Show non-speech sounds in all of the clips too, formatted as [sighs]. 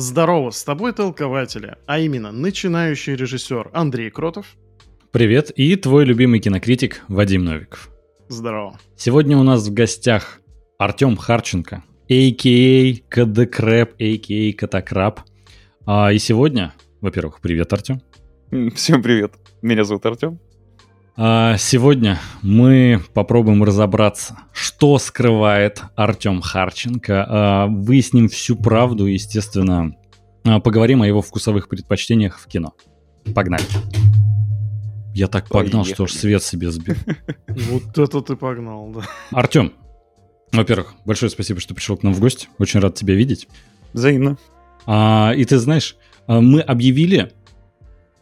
Здорово, с тобой толкователи, а именно начинающий режиссер Андрей Кротов. Привет, и твой любимый кинокритик Вадим Новиков. Здорово. Сегодня у нас в гостях Артем Харченко, а.к.а. КДКрэп, а.к.а. Котокраб. А, и сегодня, во-первых, привет, Артем. Всем привет, меня зовут Артем. А, сегодня мы попробуем разобраться, что скрывает Артем Харченко, а, выясним всю правду, естественно, а, поговорим о его вкусовых предпочтениях в кино. Погнали. Я так погнал, Поехали. что аж свет себе сбил. [laughs] Вот это ты погнал, да. Артем, во-первых, большое спасибо, что пришел к нам в гости. Очень рад тебя видеть. Взаимно. А, и ты знаешь, мы объявили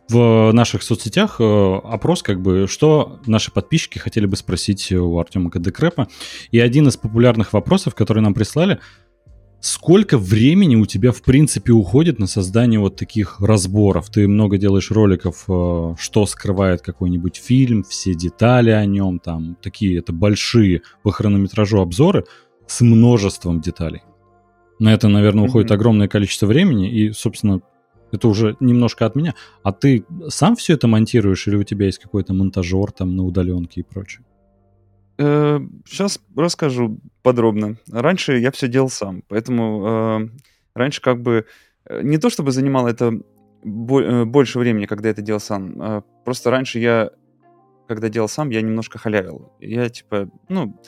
в наших соцсетях э, опрос, как бы, что наши подписчики хотели бы спросить у Артема Кадекрепа. И один из популярных вопросов, который нам прислали, сколько времени у тебя, в принципе, уходит на создание вот таких разборов? Ты много делаешь роликов, э, что скрывает какой-нибудь фильм, все детали о нем, там, такие, это большие по хронометражу обзоры с множеством деталей. На это, наверное, уходит mm-hmm. огромное количество времени, и, собственно, это уже немножко от меня. А ты сам все это монтируешь или у тебя есть какой-то монтажер там на удаленке и прочее? Сейчас э, расскажу подробно. Раньше я все делал сам, поэтому э, раньше как бы э, не то чтобы занимало это больше времени, когда это делал сам. А просто раньше я, когда делал сам, я немножко халявил. Я типа, ну,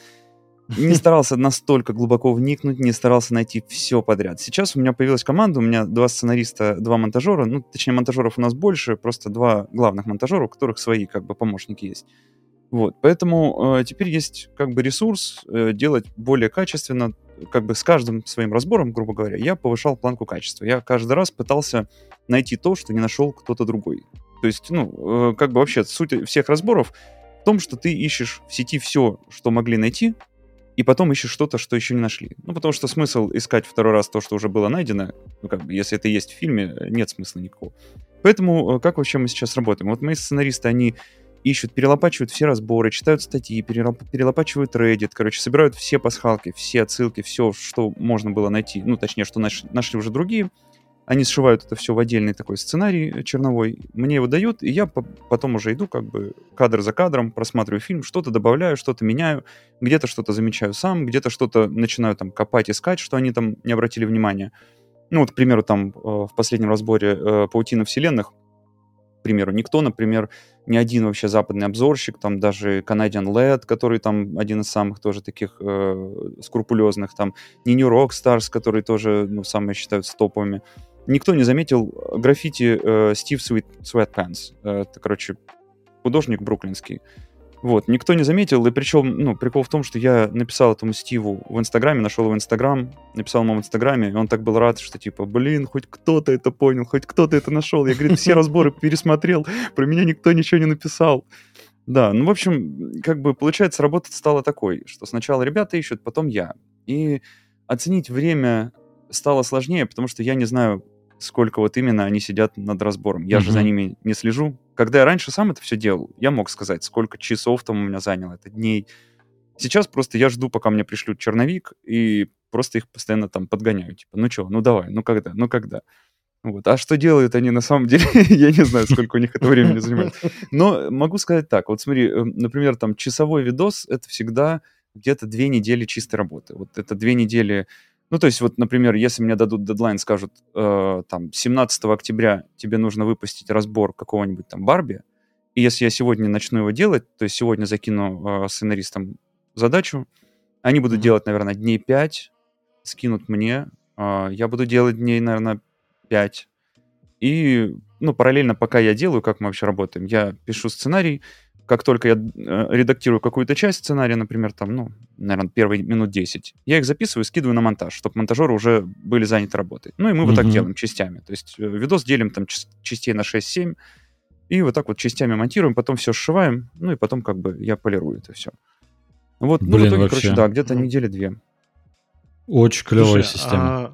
не старался настолько глубоко вникнуть, не старался найти все подряд. Сейчас у меня появилась команда, у меня два сценариста, два монтажера, ну, точнее, монтажеров у нас больше, просто два главных монтажера, у которых свои, как бы, помощники есть. Вот, поэтому э, теперь есть, как бы, ресурс э, делать более качественно, как бы, с каждым своим разбором, грубо говоря, я повышал планку качества. Я каждый раз пытался найти то, что не нашел кто-то другой. То есть, ну, э, как бы, вообще, суть всех разборов в том, что ты ищешь в сети все, что могли найти, и потом ищешь что-то, что еще не нашли. Ну, потому что смысл искать второй раз то, что уже было найдено, ну, как бы, если это есть в фильме, нет смысла никакого. Поэтому э, как вообще мы сейчас работаем? Вот мои сценаристы, они ищут, перелопачивают все разборы, читают статьи, перелопачивают Reddit, короче, собирают все пасхалки, все отсылки, все, что можно было найти, ну, точнее, что нашли уже другие, они сшивают это все в отдельный такой сценарий черновой, мне его дают, и я потом уже иду как бы кадр за кадром, просматриваю фильм, что-то добавляю, что-то меняю, где-то что-то замечаю сам, где-то что-то начинаю там копать, искать, что они там не обратили внимания. Ну вот, к примеру, там э, в последнем разборе э, «Паутина вселенных», к примеру, никто, например, ни один вообще западный обзорщик, там даже Canadian LED, который там один из самых тоже таких э, скрупулезных, там не New Rockstars, которые тоже, ну, самые считаются топовыми, никто не заметил граффити э, Стив Sweet, Sweatpants. Э, это, короче, художник бруклинский. Вот, никто не заметил, и причем, ну, прикол в том, что я написал этому Стиву в Инстаграме, нашел его в Инстаграм, написал ему в Инстаграме, и он так был рад, что типа, блин, хоть кто-то это понял, хоть кто-то это нашел. Я, говорит, все разборы пересмотрел, про меня никто ничего не написал. Да, ну, в общем, как бы, получается, работа стала такой, что сначала ребята ищут, потом я. И оценить время стало сложнее, потому что я не знаю, сколько вот именно они сидят над разбором. Я mm-hmm. же за ними не слежу. Когда я раньше сам это все делал, я мог сказать, сколько часов там у меня заняло это, дней. Сейчас просто я жду, пока мне пришлют черновик, и просто их постоянно там подгоняю. Типа, ну что, ну давай, ну когда, ну когда. Вот. А что делают они на самом деле, [laughs] я не знаю, сколько у них это времени занимает. Но могу сказать так. Вот смотри, э, например, там часовой видос — это всегда где-то две недели чистой работы. Вот это две недели ну, то есть, вот, например, если мне дадут дедлайн, скажут, э, там, 17 октября тебе нужно выпустить разбор какого-нибудь там Барби, и если я сегодня начну его делать, то есть сегодня закину э, сценаристам задачу, они будут mm-hmm. делать, наверное, дней 5, скинут мне, э, я буду делать дней, наверное, 5. И, ну, параллельно, пока я делаю, как мы вообще работаем, я пишу сценарий, как только я э, редактирую какую-то часть сценария, например, там, ну, наверное, первые минут 10, я их записываю, скидываю на монтаж, чтобы монтажеры уже были заняты работой. Ну, и мы mm-hmm. вот так делаем частями. То есть э, видос делим там частей на 6-7, и вот так вот частями монтируем, потом все сшиваем, ну, и потом как бы я полирую это все. Вот, Блин, ну, в итоге, вообще. короче, да, где-то недели две. Очень клевая Слушай, система. А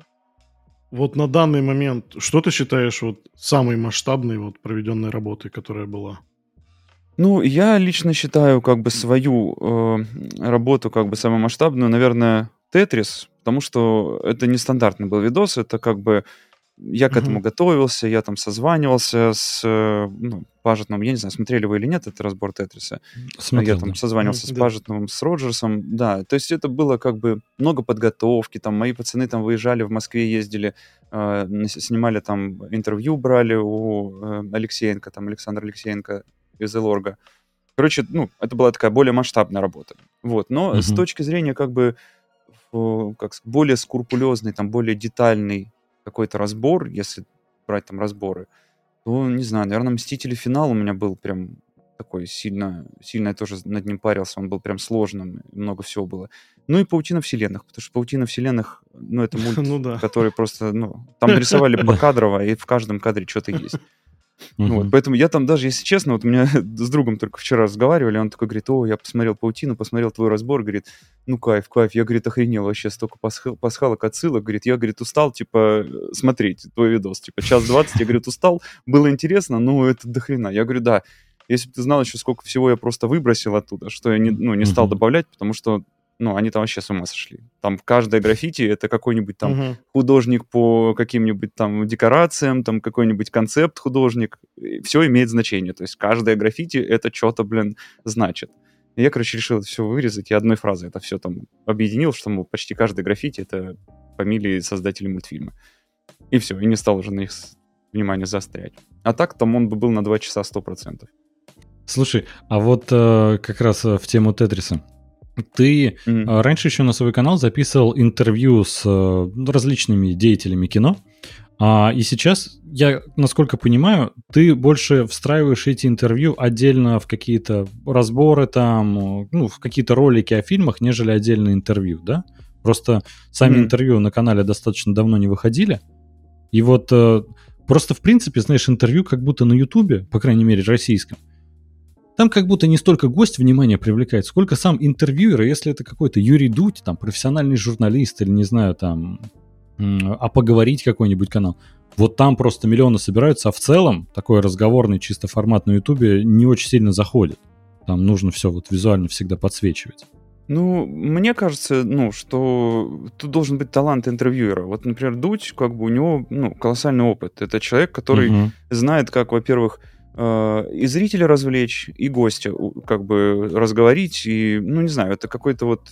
вот на данный момент, что ты считаешь вот самой масштабной вот проведенной работой, которая была? Ну, я лично считаю как бы свою э, работу как бы самую масштабную, наверное, Тетрис, потому что это нестандартный был видос, это как бы я к этому готовился, я там созванивался с э, ну, Пажетным, я не знаю, смотрели вы или нет этот разбор Тетриса. Смотрел, я там да. созванивался mm, с Пажетным, с Роджерсом, да, то есть это было как бы много подготовки, там мои пацаны там выезжали в Москве, ездили, э, снимали там интервью, брали у э, Алексеенко, там Александр Алексеенко из Элорга. Короче, ну, это была такая более масштабная работа. Вот, но mm-hmm. с точки зрения как бы как более скрупулезный, там более детальный какой-то разбор, если брать там разборы, то, не знаю, наверное, «Мстители. Финал» у меня был прям такой сильно, сильно я тоже над ним парился, он был прям сложным, много всего было. Ну и «Паутина вселенных», потому что «Паутина вселенных», ну это [laughs] мульт, ну, да. который просто, ну, там нарисовали [laughs] покадрово, и в каждом кадре что-то есть. Uh-huh. Вот, поэтому я там даже, если честно, вот у меня [laughs] с другом только вчера разговаривали, он такой говорит, о, я посмотрел «Паутину», посмотрел твой разбор, говорит, ну кайф, кайф. Я, говорит, охренел вообще, столько пасхал, пасхалок, отсылок, говорит, я, говорит, устал, типа, смотреть твой видос, типа, час двадцать, я, говорит, устал, было интересно, но это дохрена. Я говорю, да, если бы ты знал еще, сколько всего я просто выбросил оттуда, что я не, ну, не стал добавлять, потому что ну, они там вообще с ума сошли. Там каждое граффити это какой-нибудь там угу. художник по каким-нибудь там декорациям, там какой-нибудь концепт художник. Все имеет значение. То есть каждое граффити это что-то, блин, значит. И я, короче, решил это все вырезать и одной фразой это все там объединил, что мол, почти каждый граффити это фамилии создателей мультфильма. И все, и не стал уже на их внимание заострять. А так там он бы был на 2 часа 100%. Слушай, а вот э, как раз э, в тему Тетриса. Ты mm. раньше еще на свой канал записывал интервью с э, различными деятелями кино, а, и сейчас, я, насколько понимаю, ты больше встраиваешь эти интервью отдельно в какие-то разборы там, ну, в какие-то ролики о фильмах, нежели отдельное интервью, да? Просто сами mm. интервью на канале достаточно давно не выходили. И вот э, просто, в принципе, знаешь, интервью как будто на Ютубе, по крайней мере, российском, там как будто не столько гость внимания привлекает, сколько сам интервьюер, если это какой-то Юрий Дудь, там, профессиональный журналист или, не знаю, там, а поговорить какой-нибудь канал. Вот там просто миллионы собираются, а в целом такой разговорный чисто формат на Ютубе не очень сильно заходит. Там нужно все вот визуально всегда подсвечивать. Ну, мне кажется, ну, что тут должен быть талант интервьюера. Вот, например, Дудь, как бы у него, ну, колоссальный опыт. Это человек, который угу. знает, как, во-первых, и зрителя развлечь, и гостя как бы разговорить, и, ну, не знаю, это какой-то вот,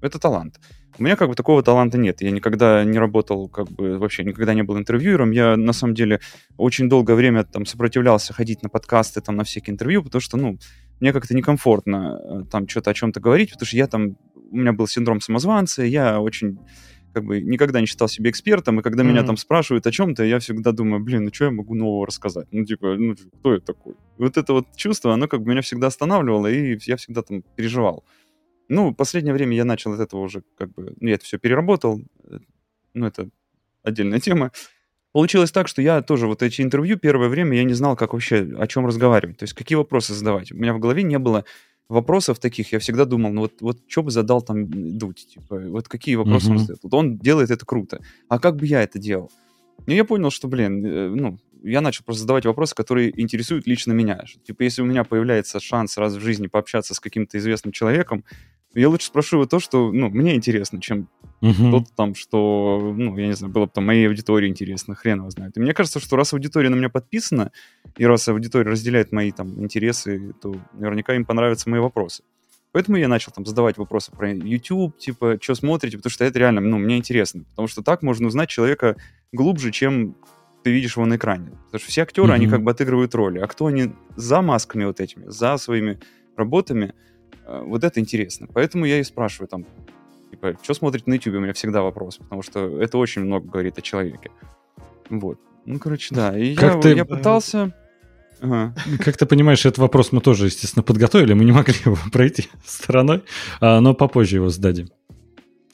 это талант. У меня как бы такого таланта нет. Я никогда не работал, как бы вообще никогда не был интервьюером. Я на самом деле очень долгое время там сопротивлялся ходить на подкасты, там на всякие интервью, потому что, ну, мне как-то некомфортно э, там что-то о чем-то говорить, потому что я там, у меня был синдром самозванца, я очень как бы никогда не считал себя экспертом, и когда mm-hmm. меня там спрашивают о чем-то, я всегда думаю, блин, ну что я могу нового рассказать? Ну, типа, ну, кто я такой? Вот это вот чувство, оно как бы меня всегда останавливало, и я всегда там переживал. Ну, в последнее время я начал от этого уже как бы, ну, я это все переработал, э, ну, это отдельная тема. Получилось так, что я тоже вот эти интервью первое время я не знал, как вообще о чем разговаривать, то есть какие вопросы задавать. У меня в голове не было вопросов таких я всегда думал, ну вот, вот что бы задал там Дудь, типа, вот какие вопросы mm-hmm. он задает. Вот он делает это круто. А как бы я это делал? И я понял, что, блин, э, ну, я начал просто задавать вопросы, которые интересуют лично меня. Типа, если у меня появляется шанс раз в жизни пообщаться с каким-то известным человеком, я лучше спрошу его то, что, ну, мне интересно, чем uh-huh. то там, что, ну, я не знаю, было бы там моей аудитории интересно, хрен его знает. И мне кажется, что раз аудитория на меня подписана, и раз аудитория разделяет мои там интересы, то наверняка им понравятся мои вопросы. Поэтому я начал там задавать вопросы про YouTube, типа, что смотрите, потому что это реально, ну, мне интересно. Потому что так можно узнать человека глубже, чем ты видишь его на экране. Потому что все актеры, mm-hmm. они как бы отыгрывают роли. А кто они за масками вот этими, за своими работами, вот это интересно. Поэтому я и спрашиваю там, типа, что смотрите на YouTube, у меня всегда вопрос, потому что это очень много говорит о человеке. Вот. Ну, короче, да. И как я, ты... я пытался... Ага. Как ты понимаешь, этот вопрос мы тоже, естественно, подготовили, мы не могли его [laughs] пройти стороной, а, но попозже его сдадим.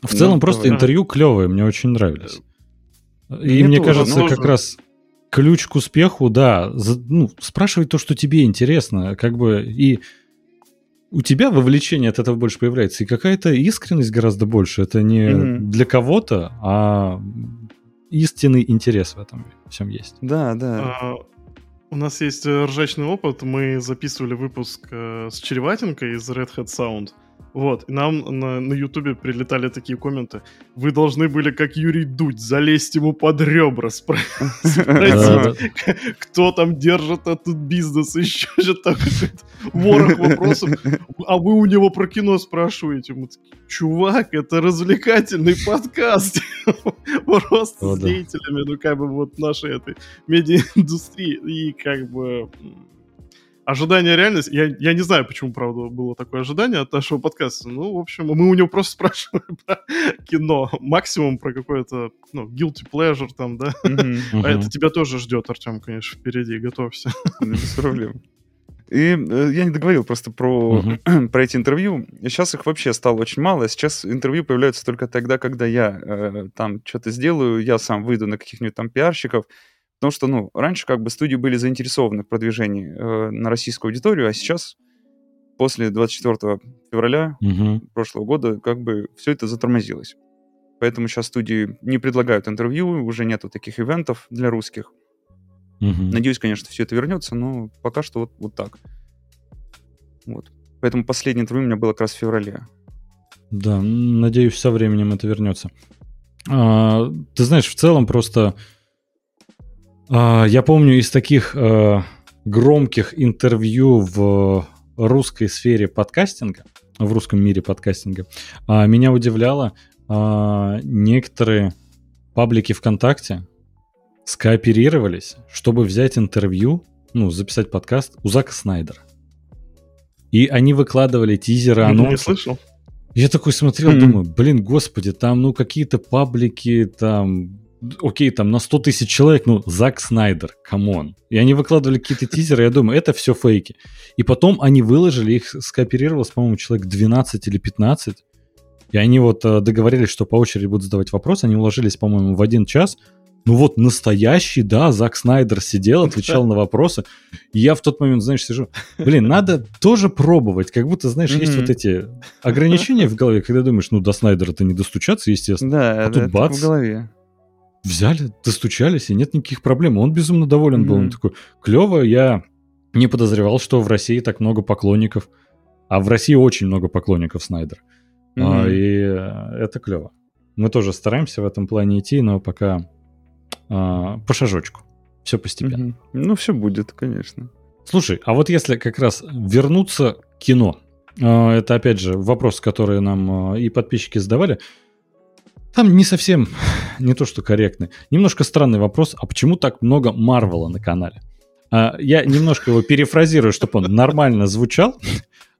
В ну, целом, просто давай. интервью клевое, мне очень нравились. И мне, мне кажется, нужно. как раз ключ к успеху, да, за, ну, спрашивать то, что тебе интересно, как бы, и у тебя вовлечение от этого больше появляется, и какая-то искренность гораздо больше. Это не mm-hmm. для кого-то, а истинный интерес в этом всем есть. Да, да. А, у нас есть э, ржачный опыт. Мы записывали выпуск э, с Череватенко из Red Hat Sound. Вот, и нам на, на Ютубе прилетали такие комменты. Вы должны были, как Юрий Дудь, залезть ему под ребра, [laughs] спросить, [laughs] кто там держит этот бизнес, [laughs] еще что-то ворох вопросов. А вы у него про кино спрашиваете. Мы такие, чувак, это развлекательный подкаст. Просто с деятелями, ну, как бы, вот нашей этой медиаиндустрии. И, как бы, ожидание реальность. Я, я не знаю, почему, правда, было такое ожидание от нашего подкаста. Ну, в общем, мы у него просто [laughs] спрашивали про кино. Максимум про какое-то, ну, guilty pleasure там, да. А это тебя тоже ждет, Артем, конечно, впереди. Готовься. Без проблем. И э, я не договорил просто про, uh-huh. [clears throat] про эти интервью. Сейчас их вообще стало очень мало. Сейчас интервью появляются только тогда, когда я э, там что-то сделаю, я сам выйду на каких-нибудь там пиарщиков, Потому что, ну, раньше как бы студии были заинтересованы в продвижении э, на российскую аудиторию, а сейчас, после 24 февраля угу. прошлого года, как бы все это затормозилось. Поэтому сейчас студии не предлагают интервью, уже нету таких ивентов для русских. Угу. Надеюсь, конечно, все это вернется, но пока что вот, вот так. Вот. Поэтому последнее интервью у меня было как раз в феврале. Да, надеюсь, со временем это вернется. А, ты знаешь, в целом просто я помню из таких э, громких интервью в русской сфере подкастинга, в русском мире подкастинга, а, меня удивляло а, некоторые паблики ВКонтакте скооперировались, чтобы взять интервью, ну, записать подкаст у Зака Снайдера. И они выкладывали тизеры, анонсы. Не слышал? Я такой смотрел, mm-hmm. думаю, блин, господи, там, ну, какие-то паблики, там, окей, там на 100 тысяч человек, ну, Зак Снайдер, come on. И они выкладывали какие-то тизеры, я думаю, это все фейки. И потом они выложили, их скооперировалось, по-моему, человек 12 или 15. И они вот э, договорились, что по очереди будут задавать вопросы. Они уложились, по-моему, в один час. Ну вот настоящий, да, Зак Снайдер сидел, отвечал на вопросы. И я в тот момент, знаешь, сижу, блин, надо тоже пробовать. Как будто, знаешь, есть вот эти ограничения в голове, когда думаешь, ну до Снайдера-то не достучаться, естественно. Да, а тут бац. в голове взяли, достучались, и нет никаких проблем. Он безумно доволен mm-hmm. был. Он такой, клево, я не подозревал, что в России так много поклонников. А в России очень много поклонников Снайдера. Mm-hmm. А, и э, это клево. Мы тоже стараемся в этом плане идти, но пока а, по шажочку. Все постепенно. Mm-hmm. Ну, все будет, конечно. Слушай, а вот если как раз вернуться к кино, а, это опять же вопрос, который нам а, и подписчики задавали. Там не совсем, [sighs] не то что корректный. Немножко странный вопрос, а почему так много Марвела на канале? А, я немножко его перефразирую, чтобы он нормально звучал.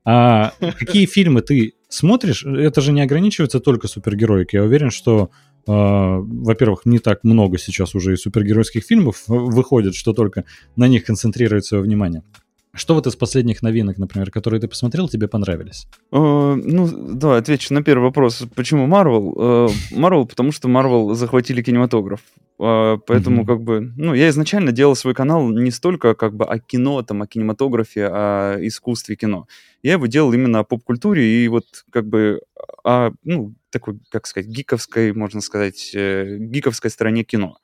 А какие фильмы ты смотришь? Это же не ограничивается только супергероикой. Я уверен, что, э, во-первых, не так много сейчас уже и супергеройских фильмов выходит, что только на них концентрирует свое внимание. Что вот из последних новинок, например, которые ты посмотрел, тебе понравились? Uh, ну, да, отвечу на первый вопрос. Почему Marvel? Uh, Marvel, потому что Marvel захватили кинематограф. Uh, поэтому, mm-hmm. как бы, ну, я изначально делал свой канал не столько как бы о кино, там, о кинематографе, о искусстве кино. Я его делал именно о поп-культуре и вот как бы о, ну, такой, как сказать, гиковской, можно сказать, э, гиковской стороне кино.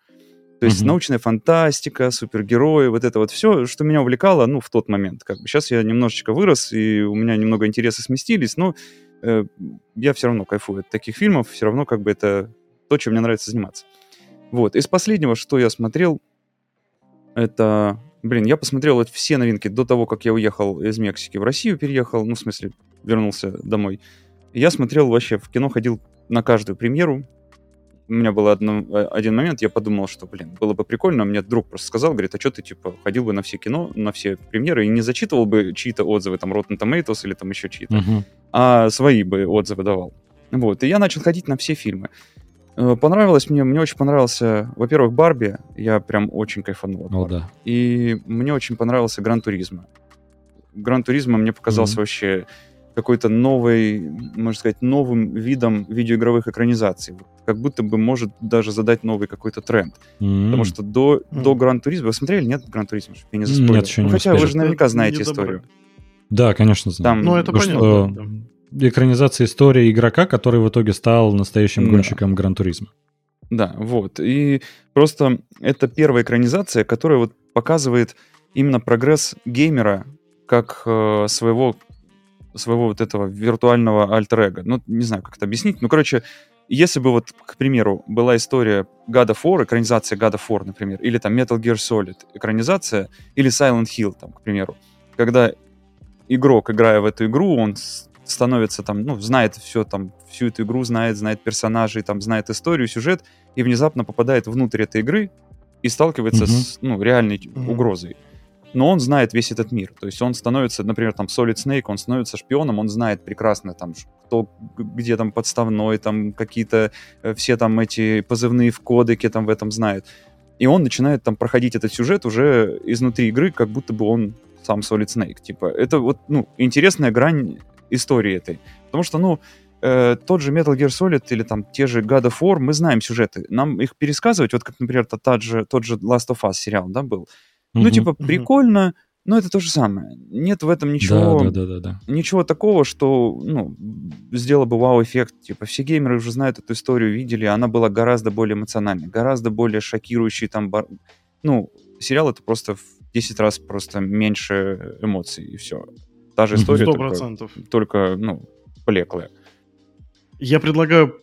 То есть mm-hmm. научная фантастика, супергерои, вот это вот все, что меня увлекало, ну, в тот момент. Как бы сейчас я немножечко вырос, и у меня немного интересы сместились, но э, я все равно кайфую от таких фильмов, все равно как бы это то, чем мне нравится заниматься. Вот. Из последнего, что я смотрел, это... Блин, я посмотрел вот все новинки до того, как я уехал из Мексики в Россию, переехал, ну, в смысле, вернулся домой. Я смотрел вообще, в кино ходил на каждую премьеру, у меня был одно, э, один момент, я подумал, что, блин, было бы прикольно, мне друг просто сказал, говорит, а что ты, типа, ходил бы на все кино, на все премьеры и не зачитывал бы чьи-то отзывы, там, Rotten Tomatoes или там еще чьи-то, uh-huh. а свои бы отзывы давал. Вот, и я начал ходить на все фильмы. Э, понравилось мне, мне очень понравился, во-первых, Барби, я прям очень кайфанул. О, да. И мне очень понравился Gran Turismo. Gran Turismo мне показался mm-hmm. вообще какой-то новой, можно сказать, новым видом видеоигровых экранизаций. Как будто бы может даже задать новый какой-то тренд. Mm-hmm. Потому что до, mm-hmm. до Gran Turismo... Вы смотрели, нет, Gran Turismo? Я не заспойлерил. Нет, еще не ну, Хотя успели. вы же наверняка знаете историю. Да, конечно, знаю. Там, ну, это понятно. Что, да. Экранизация истории игрока, который в итоге стал настоящим да. гонщиком Гран Туризма. Да, вот. И просто это первая экранизация, которая вот показывает именно прогресс геймера как э, своего своего вот этого виртуального альтер Ну, не знаю, как это объяснить. Ну, короче, если бы вот, к примеру, была история God of War, экранизация God of War, например, или там Metal Gear Solid, экранизация, или Silent Hill, там, к примеру, когда игрок, играя в эту игру, он становится там, ну, знает все там, всю эту игру знает, знает персонажей, там, знает историю, сюжет, и внезапно попадает внутрь этой игры и сталкивается mm-hmm. с, ну, реальной mm-hmm. угрозой но он знает весь этот мир. То есть он становится, например, там Solid Snake, он становится шпионом, он знает прекрасно там, кто где там подставной, там какие-то э, все там эти позывные в кодеке там в этом знает. И он начинает там проходить этот сюжет уже изнутри игры, как будто бы он сам Solid Snake. Типа, это вот, ну, интересная грань истории этой. Потому что, ну, э, тот же Metal Gear Solid или там те же God of War, мы знаем сюжеты. Нам их пересказывать, вот как, например, тот, тот, же, тот же Last of Us сериал, да, был. Ну, типа, прикольно, но это то же самое. Нет в этом ничего, да, да, да, да, ничего такого, что ну, сделало бы вау-эффект. Типа, все геймеры уже знают эту историю, видели, она была гораздо более эмоциональной, гораздо более шокирующей. Там, бар... Ну, сериал это просто в 10 раз просто меньше эмоций, и все. Та же история, 100%. только, только ну, блеклая. Я предлагаю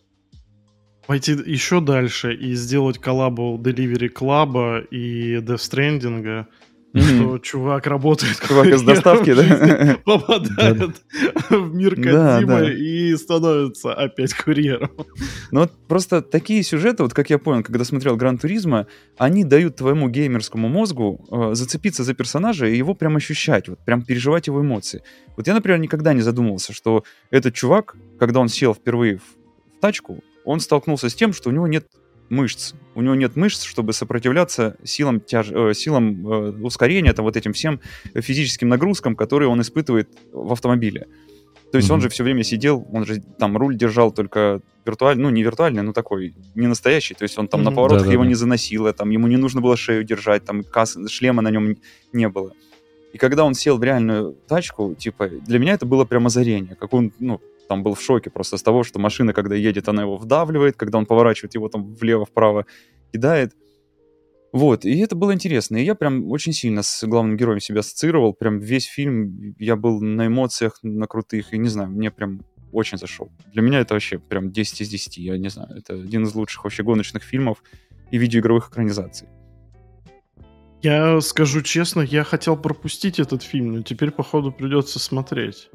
пойти еще дальше и сделать коллабу Delivery Club и Death Stranding, что чувак работает чувак из доставки, да? [laughs] попадает в мир Кодзимы и становится опять курьером. Ну вот просто такие сюжеты, вот как я понял, когда смотрел Гран Туризма, они дают твоему геймерскому мозгу э, зацепиться за персонажа и его прям ощущать, вот прям переживать его эмоции. Вот я, например, никогда не задумывался, что этот чувак, когда он сел впервые в тачку, он столкнулся с тем, что у него нет мышц. У него нет мышц, чтобы сопротивляться силам, тяж... э, силам э, ускорения, там, вот этим всем физическим нагрузкам, которые он испытывает в автомобиле. То есть mm-hmm. он же все время сидел, он же там руль держал только виртуальный, ну не виртуальный, но такой, не настоящий. То есть он там mm-hmm. на поворотах да, его да. не заносило, там ему не нужно было шею держать, там касс... шлема на нем не было. И когда он сел в реальную тачку, типа, для меня это было прям озарение, как он, ну, там был в шоке просто с того, что машина, когда едет, она его вдавливает, когда он поворачивает, его там влево-вправо кидает. Вот, и это было интересно. И я прям очень сильно с главным героем себя ассоциировал. Прям весь фильм я был на эмоциях, на крутых, и не знаю, мне прям очень зашел. Для меня это вообще прям 10 из 10, я не знаю. Это один из лучших вообще гоночных фильмов и видеоигровых экранизаций. Я скажу честно, я хотел пропустить этот фильм, но теперь, походу, придется смотреть.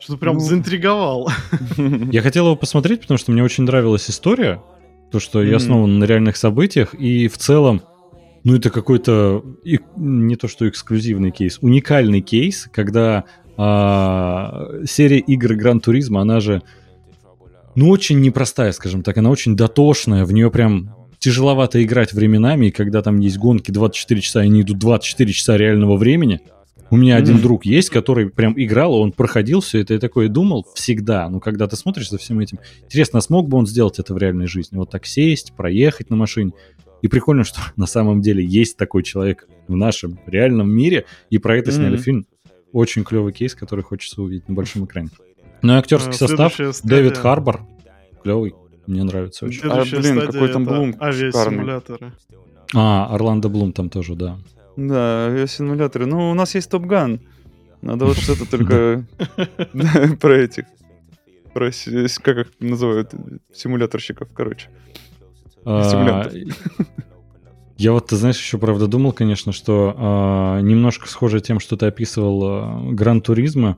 Что прям ну... заинтриговал. [laughs] Я хотел его посмотреть, потому что мне очень нравилась история. То, что я основан на реальных событиях. И в целом, ну, это какой-то не то что эксклюзивный кейс, уникальный кейс, когда а, серия игр Гран Туризма, она же, ну, очень непростая, скажем так, она очень дотошная, в нее прям тяжеловато играть временами, и когда там есть гонки 24 часа, и они идут 24 часа реального времени, у меня один друг есть, который прям играл, он проходил все это и такое думал всегда. Ну, когда ты смотришь за всем этим, интересно, а смог бы он сделать это в реальной жизни? Вот так сесть, проехать на машине. И прикольно, что [laughs] на самом деле есть такой человек в нашем реальном мире, и про это сняли фильм. Очень клевый кейс, который хочется увидеть на большом экране. Ну и актерский а, состав Дэвид Харбор. Клевый. Мне нравится очень. А, блин, какой там Блум Авиасимуляторы. А, Орландо Блум там тоже, да. Да, авиасимуляторы. Ну, у нас есть Топ Ган. Надо вот что-то только [laughs] про этих. Про, как их называют? Симуляторщиков, короче. А, [laughs] я вот, ты знаешь, еще правда думал, конечно, что э, немножко схоже тем, что ты описывал э, Гран Туризма.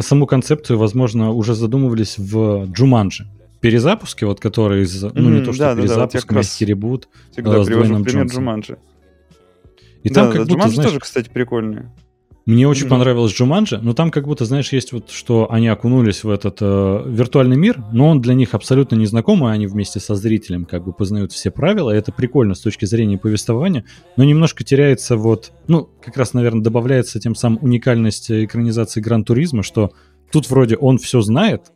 Саму концепцию, возможно, уже задумывались в Джуманджи. Перезапуске, вот который из, ну не то, что да, перезапуск, да, да, вот ребут. Всегда привожу пример Джуманджи. И да, там да, как будто, Джуманджи знаешь, тоже, кстати, прикольный. Мне очень mm-hmm. понравилось Джуманджи, но там как будто, знаешь, есть вот, что они окунулись в этот э, виртуальный мир, но он для них абсолютно незнакомый, они вместе со зрителем как бы познают все правила, и это прикольно с точки зрения повествования, но немножко теряется вот, ну, как раз, наверное, добавляется тем самым уникальность экранизации Гран-туризма, что тут вроде он все знает,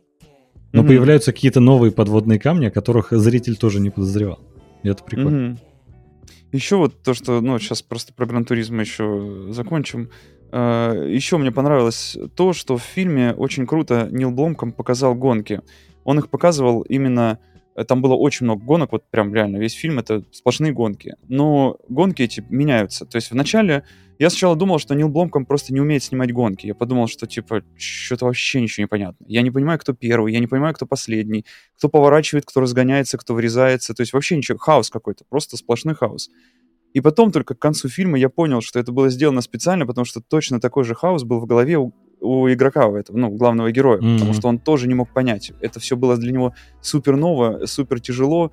но mm-hmm. появляются какие-то новые подводные камни, о которых зритель тоже не подозревал. И это прикольно. Mm-hmm. Еще вот то, что, ну, сейчас просто про Гран-туризм еще закончим. А, еще мне понравилось то, что в фильме очень круто Нил Бломком показал гонки. Он их показывал именно э, там было очень много гонок, вот прям реально весь фильм это сплошные гонки. Но гонки эти меняются. То есть вначале я сначала думал, что Нил Бломком просто не умеет снимать гонки. Я подумал, что типа что-то вообще ничего не понятно. Я не понимаю, кто первый, я не понимаю, кто последний, кто поворачивает, кто разгоняется, кто врезается. То есть вообще ничего, хаос какой-то, просто сплошной хаос. И потом только к концу фильма я понял, что это было сделано специально, потому что точно такой же хаос был в голове у, у игрока, у этого, ну, главного героя, mm-hmm. потому что он тоже не мог понять. Это все было для него супер ново, супер тяжело.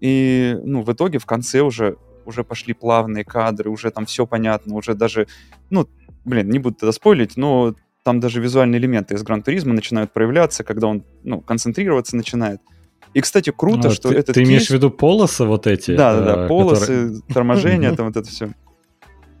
И, ну, в итоге в конце уже, уже пошли плавные кадры, уже там все понятно, уже даже, ну, блин, не буду тогда спойлить, но там даже визуальные элементы из Гран-туризма начинают проявляться, когда он, ну, концентрироваться начинает. И, кстати, круто, а, что ты, этот Ты кейс... имеешь в виду полосы вот эти? Да, да, да, полосы, которые... торможение, [laughs] там вот это все.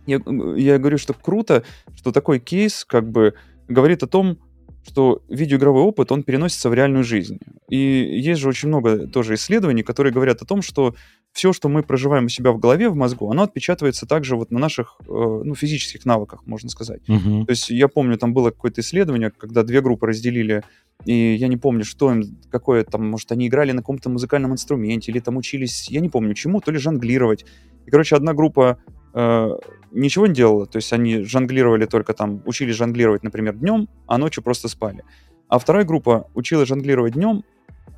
Я, я говорю, что круто, что такой кейс как бы говорит о том, что видеоигровой опыт, он переносится в реальную жизнь. И есть же очень много тоже исследований, которые говорят о том, что все, что мы проживаем у себя в голове, в мозгу, оно отпечатывается также вот на наших э, ну, физических навыках, можно сказать. Uh-huh. То есть я помню, там было какое-то исследование, когда две группы разделили, и я не помню, что им, какое там, может, они играли на каком-то музыкальном инструменте, или там учились, я не помню чему, то ли жонглировать. И, короче, одна группа э, ничего не делала, то есть они жонглировали только там, учились жонглировать, например, днем, а ночью просто спали. А вторая группа училась жонглировать днем,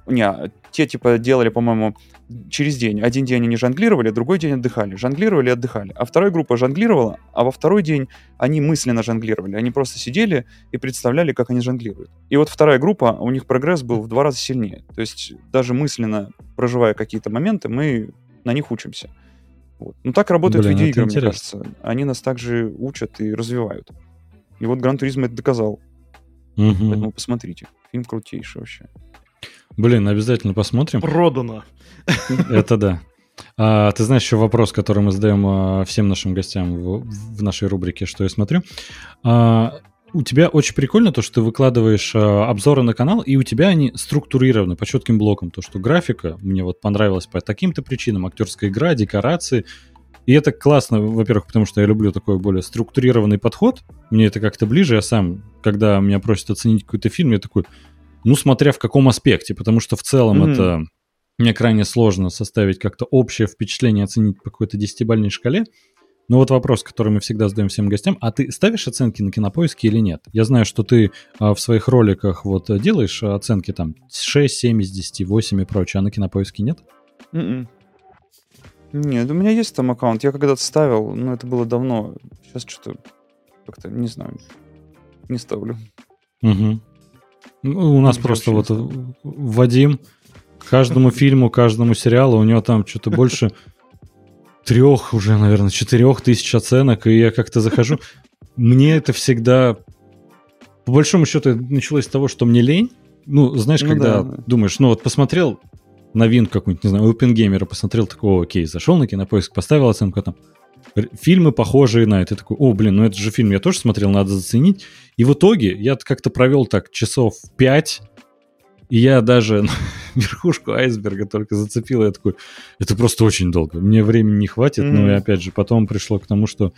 не, те типа делали, по-моему, через день. Один день они жонглировали, другой день отдыхали. Жонглировали отдыхали. А вторая группа жонглировала, а во второй день они мысленно жонглировали. Они просто сидели и представляли, как они жонглируют. И вот вторая группа, у них прогресс был в два раза сильнее. То есть даже мысленно проживая какие-то моменты, мы на них учимся. Вот. Ну так работают Блин, видеоигры, мне кажется. Они нас также учат и развивают. И вот Гран Туризм это доказал. Угу. Поэтому посмотрите. Фильм крутейший вообще. Блин, обязательно посмотрим. Продано. Это да. А, ты знаешь еще вопрос, который мы задаем а, всем нашим гостям в, в нашей рубрике «Что я смотрю». А, у тебя очень прикольно то, что ты выкладываешь а, обзоры на канал, и у тебя они структурированы по четким блокам. То, что графика мне вот понравилась по таким-то причинам, актерская игра, декорации. И это классно, во-первых, потому что я люблю такой более структурированный подход. Мне это как-то ближе. Я сам, когда меня просят оценить какой-то фильм, я такой, ну, смотря в каком аспекте, потому что в целом mm-hmm. это мне крайне сложно составить как-то общее впечатление, оценить по какой-то десятибальной шкале. Но вот вопрос, который мы всегда задаем всем гостям, а ты ставишь оценки на кинопоиске или нет? Я знаю, что ты а, в своих роликах вот делаешь оценки там 6, 7 из 10, 8 и прочее, а на кинопоиске нет? Mm-mm. М-м. Нет, у меня есть там аккаунт, я когда-то ставил, но это было давно. Сейчас что-то как-то, не знаю, не ставлю. Угу. Ну, у нас просто вот Вадим каждому [laughs] фильму, каждому сериалу у него там что-то больше трех, уже, наверное, четырех тысяч оценок, и я как-то захожу. Мне это всегда... По большому счету, началось с того, что мне лень. Ну, знаешь, ну, когда да, думаешь, ну вот посмотрел новинку какую-нибудь, не знаю, OpenGamer, посмотрел, такой, окей, зашел на кинопоиск, поставил оценку, там, фильмы похожие на это. такой, о, блин, ну это же фильм я тоже смотрел, надо заценить. И в итоге я как-то провел так часов пять, и я даже [laughs] верхушку айсберга только зацепил. Я такой, это просто очень долго. Мне времени не хватит. Mm-hmm. Но и опять же, потом пришло к тому, что,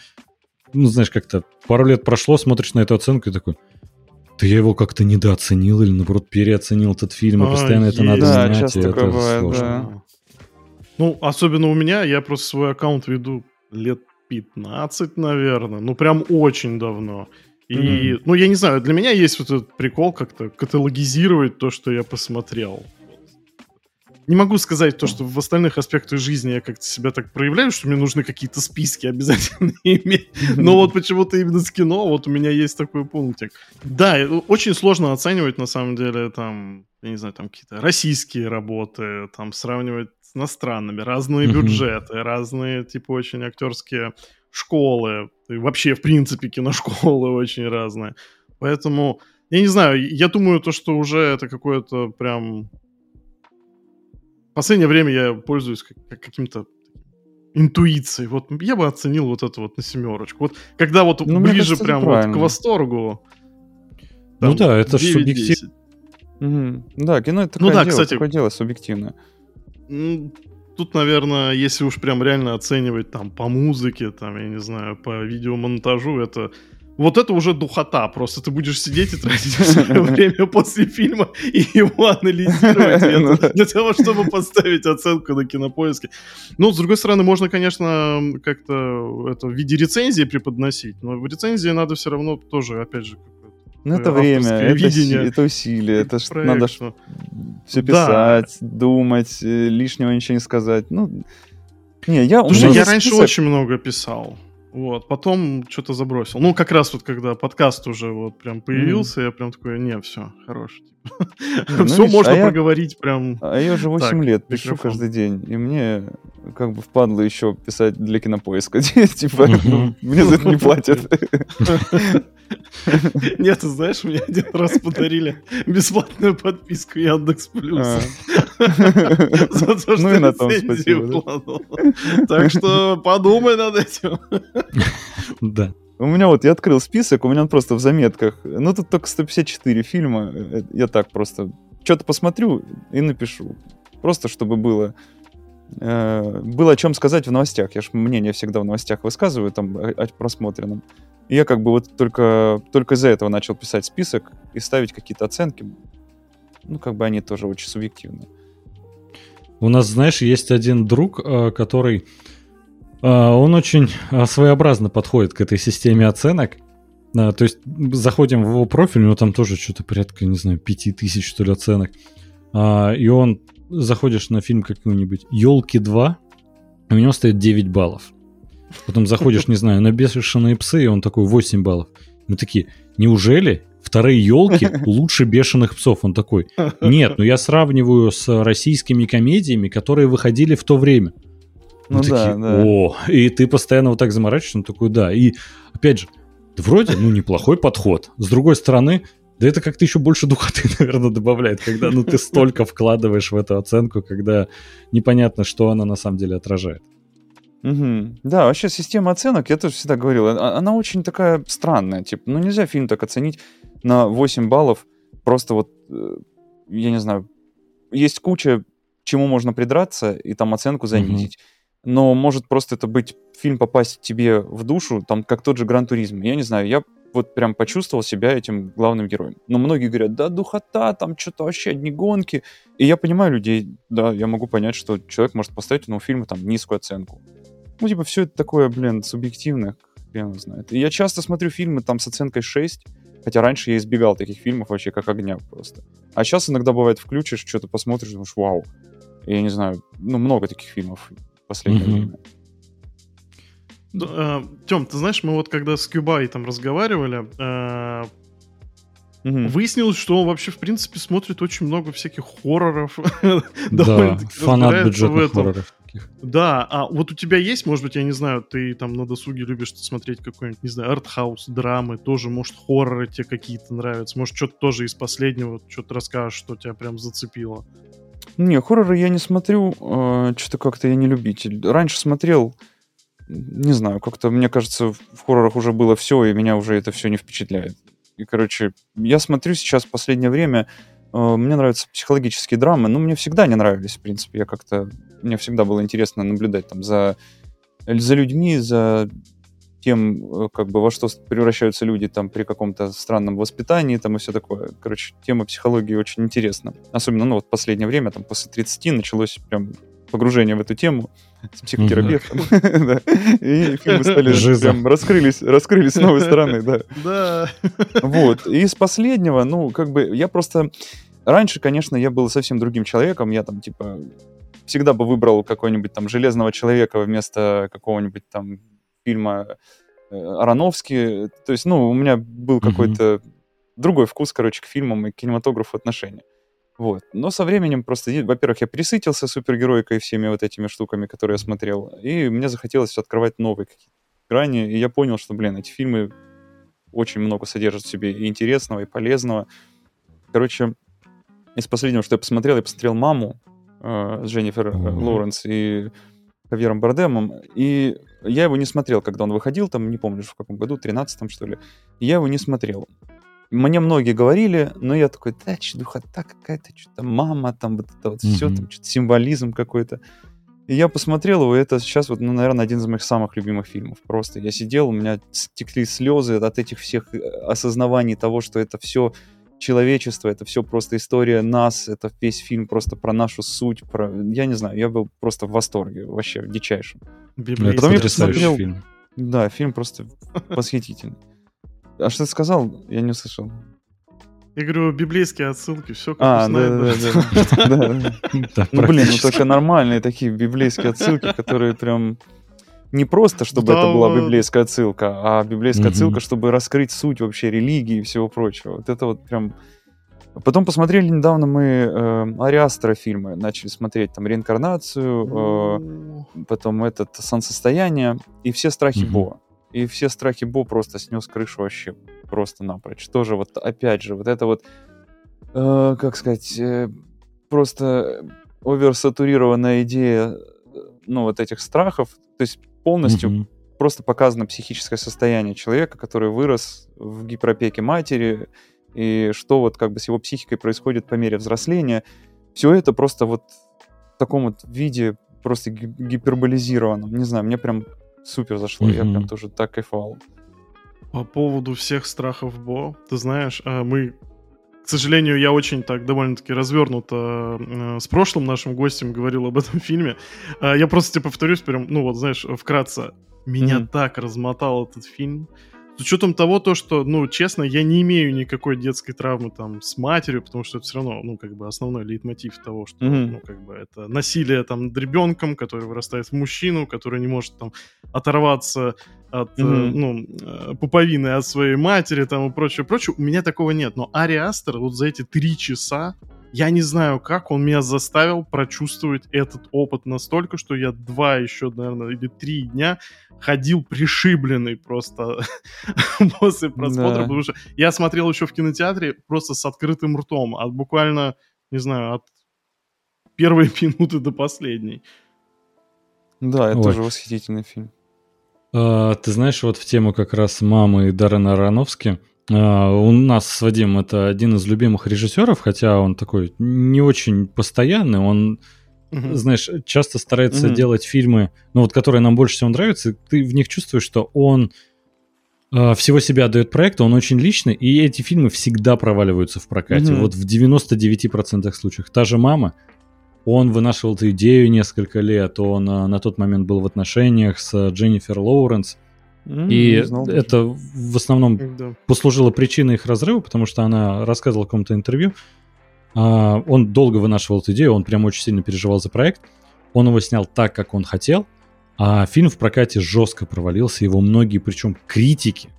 ну, знаешь, как-то пару лет прошло, смотришь на эту оценку и такой, да я его как-то недооценил или, наоборот, переоценил этот фильм, и постоянно это надо да, знать, часто и это бывает, сложно. Да. Ну, особенно у меня, я просто свой аккаунт веду лет 15, наверное. Ну, прям очень давно. И, mm-hmm. ну, я не знаю, для меня есть вот этот прикол как-то каталогизировать то, что я посмотрел. Не могу сказать то, что в остальных аспектах жизни я как-то себя так проявляю, что мне нужны какие-то списки [laughs] обязательно иметь. Но вот почему-то именно с кино вот у меня есть такой пунктик. Да, очень сложно оценивать, на самом деле, там, я не знаю, там какие-то российские работы, там сравнивать с иностранными, разные бюджеты, разные, типа, очень актерские школы, и вообще, в принципе, киношколы [laughs] очень разные. Поэтому, я не знаю, я думаю, то, что уже это какое-то прям... В последнее время я пользуюсь как, каким-то интуицией. Вот я бы оценил вот это вот на семерочку. Вот когда вот ну, ближе кажется, прям вот к восторгу. Там, ну да, это же субъективно. Угу. Да, кино это такое, ну, да, дело, кстати, такое дело субъективное. Тут, наверное, если уж прям реально оценивать там по музыке, там, я не знаю, по видеомонтажу, это вот это уже духота. Просто ты будешь сидеть и тратить [laughs] свое время после фильма и его анализировать [laughs] Ну это, для того, чтобы поставить оценку на кинопоиске. Ну, с другой стороны, можно, конечно, как-то это в виде рецензии преподносить, но в рецензии надо все равно тоже, опять же, Ну, это время, это, это усилие, это ж проект, надо что- все Да. писать, думать, э, лишнего ничего не сказать. Ну, не, я, Слушай, я раньше список. очень много писал. Вот, потом что-то забросил. Ну, как раз вот когда подкаст уже вот прям появился, я прям такой, не, все, хорош. [laughs] ну, все видишь, можно а я- проговорить прям. А я уже 8 Так, лет пишу микрофон. каждый день, и мне как бы впадло еще писать для кинопоиска. [laughs] Типа, мне за это не [laughs] платят. Нет, ты знаешь, мне один раз подарили бесплатную подписку Яндекс Плюс. А. За то, Ну что вкладывал. Так что подумай над этим. Да. У меня вот, я открыл список, у меня он просто в заметках. Ну, тут только 154 фильма. Э, Я так просто что-то посмотрю и напишу. Просто чтобы было э, было о чем сказать в новостях. Я же мнение всегда в новостях высказываю там о, о просмотренном. И я как бы вот только, только из-за этого начал писать список и ставить какие-то оценки. Ну, как бы они тоже очень субъективные. У нас, знаешь, есть один друг, э, который... э, Он очень э, своеобразно подходит к этой системе оценок. А, То есть заходим в его профиль, у него там тоже что-то порядка, не знаю, 5000, что ли, оценок. А, И он, заходишь на фильм какой-нибудь «Елки 2», у него стоит 9 баллов. Потом заходишь, не знаю, на «Бешеные псы», и он такой 8 баллов. Мы такие, неужели вторые елки лучше бешеных псов? Он такой, нет, ну я сравниваю с российскими комедиями, которые выходили в то время. Мы Ну да, такие, да. О, и ты постоянно вот так заморачиваешься, он такой, да. И опять же, вроде, ну, неплохой подход. С другой стороны, да это как-то еще больше духоты, [laughs] наверное, добавляет, когда ну ты столько вкладываешь в эту оценку, когда непонятно, что она на самом деле отражает. Мгм. Да, вообще система оценок, я тоже всегда говорил, а- она очень такая странная. Типа, ну нельзя фильм так оценить на 8 баллов. Просто вот, э, я не знаю, есть куча, чему можно придраться и там оценку занизить. Но может просто это быть фильм попасть тебе в душу, там как тот же Гран Туризм. Я не знаю, я вот прям почувствовал себя этим главным героем. Но многие говорят, да, духота, там что-то вообще одни гонки. И я понимаю людей, да, я могу понять, что человек может поставить этому фильму там низкую оценку. Ну, типа, все это такое, блин, субъективное, хрен знает. И я часто смотрю фильмы там с оценкой 6, хотя раньше я избегал таких фильмов вообще как огня просто. А сейчас иногда бывает включишь, что-то посмотришь, думаешь, вау. Я не знаю, ну, много таких фильмов последнее Мгм. время. Тем, ты знаешь, мы вот когда с Кюбай там разговаривали, э, Мгм. выяснилось, что он вообще, в принципе, смотрит очень много всяких хорроров. [laughs] Да, фанат бюджетных хорроров. Да, а вот у тебя есть, может быть, я не знаю, ты там на досуге любишь смотреть какой-нибудь, не знаю, артхаус, драмы, тоже, может, хорроры тебе какие-то нравятся, может, что-то тоже из последнего, что-то расскажешь, что тебя прям зацепило. Не, хорроры я не смотрю, что-то как-то я не любитель. Раньше смотрел, не знаю, как-то, мне кажется, в хоррорах уже было все, и меня уже это все не впечатляет. И, короче, я смотрю сейчас в последнее время, э, мне нравятся психологические драмы, ну, мне всегда они нравились, в принципе, я как-то, мне всегда было интересно наблюдать там за, за людьми, за тем, э, как бы во что превращаются люди там при каком-то странном воспитании там и все такое. Короче, тема психологии очень интересна. Особенно, ну, вот в последнее время, там, после 30 началось прям погружение в эту тему с психотерапевтом. [laughs] Да. И фильмы стали прям раскрылись, раскрылись с новой стороны, да. Да. Вот. И из последнего, ну, как бы, я просто... Раньше, конечно, я был совсем другим человеком. Я там, типа, всегда бы выбрал какой-нибудь там «Железного человека» вместо какого-нибудь там фильма э, Аронофски. То есть, ну, у меня был какой-то другой вкус, короче, к фильмам и к кинематографу отношения. Вот. Но со временем просто, во-первых, я присытился супергеройкой и всеми вот этими штуками, которые я смотрел, и мне захотелось открывать новые какие-то грани, и я понял, что, блин, эти фильмы очень много содержат в себе и интересного, и полезного. Короче, из последнего, что я посмотрел, я посмотрел «Маму» э, с Дженнифер Ого. Лоуренс и Хавьером Бардемом, и я его не смотрел, когда он выходил, там, не помню, в каком году, 13-м, что ли. Я его не смотрел. Мне многие говорили, но я такой, да, чудухота какая-то, что-то мама, там вот это вот все, Мгм. там что-то символизм какой-то. И я посмотрел его, и это сейчас вот, ну, наверное, один из моих самых любимых фильмов. Просто я сидел, у меня стекли слезы от этих всех э, осознаваний того, что это все человечество, это все просто история нас, это весь фильм просто про нашу суть, про... Я не знаю, я был просто в восторге, вообще в дичайшем. Это Потом я посмотрел... фильм. Да, фильм просто восхитительный. А что ты сказал? Я не услышал. Я говорю, библейские отсылки, все как а, [laughs] да, да, да, Ну, блин, ну только нормальные такие библейские отсылки, которые прям не просто, чтобы это была библейская отсылка, а библейская отсылка, чтобы раскрыть суть вообще религии и всего прочего. Вот это вот прям... Потом посмотрели недавно мы э, Ариастера фильмы, начали смотреть там реинкарнацию, э, потом этот солнцестояние и все страхи Бога. И все страхи Бо просто снес крышу вообще просто напрочь. Тоже вот, опять же, вот это вот, э, как сказать, э, просто оверсатурированная идея, э, ну, вот этих страхов, то есть полностью mm-hmm. просто показано психическое состояние человека, который вырос в гиперопеке матери, и что вот как бы с его психикой происходит по мере взросления. Все это просто вот в таком вот виде просто гиперболизированном. Не знаю, мне прям супер зашло. Mm-hmm. Я прям тоже так кайфовал. По поводу всех страхов Бо, ты знаешь, а, мы, к сожалению, я очень так довольно-таки развернуто э, с прошлым нашим гостем говорил об этом фильме. А, я просто тебе повторюсь, прям, ну вот, знаешь, вкратце. Меня mm-hmm. так размотал этот фильм. С учетом того, то, что, ну, честно, я не имею никакой детской травмы там с матерью, потому что это все равно, ну, как бы основной лейтмотив того, что, mm-hmm. ну, как бы это насилие там над ребенком, который вырастает в мужчину, который не может там оторваться от, mm-hmm. э, ну, э, пуповины от своей матери там и прочее, прочее. У меня такого нет. Но Ари Астер вот за эти три часа я не знаю, как он меня заставил прочувствовать этот опыт настолько, что я два еще, наверное, или три дня ходил пришибленный просто [laughs] после просмотра, да. потому что я смотрел еще в кинотеатре просто с открытым ртом, от буквально, не знаю, от первой [laughs] минуты до последней. Да, это Ой. тоже восхитительный фильм. А, ты знаешь, вот в тему как раз мамы Даррена Аронофски, а, у нас с Вадимом это один из любимых режиссеров, хотя он такой не очень постоянный, он, угу. знаешь, часто старается угу. делать фильмы, ну вот, которые нам больше всего нравятся, ты в них чувствуешь, что он э, всего себя отдает проекту, он очень личный, и эти фильмы всегда проваливаются в прокате, угу. вот в 99% случаев. Та же «Мама», он вынашивал эту идею несколько лет, он э, на тот момент был в отношениях с Дженнифер Лоуренс, Mm, и это в основном да. послужило причиной их разрыва, потому что она рассказывала в каком-то интервью. А, он долго вынашивал эту идею, он прям очень сильно переживал за проект. Он его снял так, как он хотел, а фильм в прокате жестко провалился. Его многие, причем критики,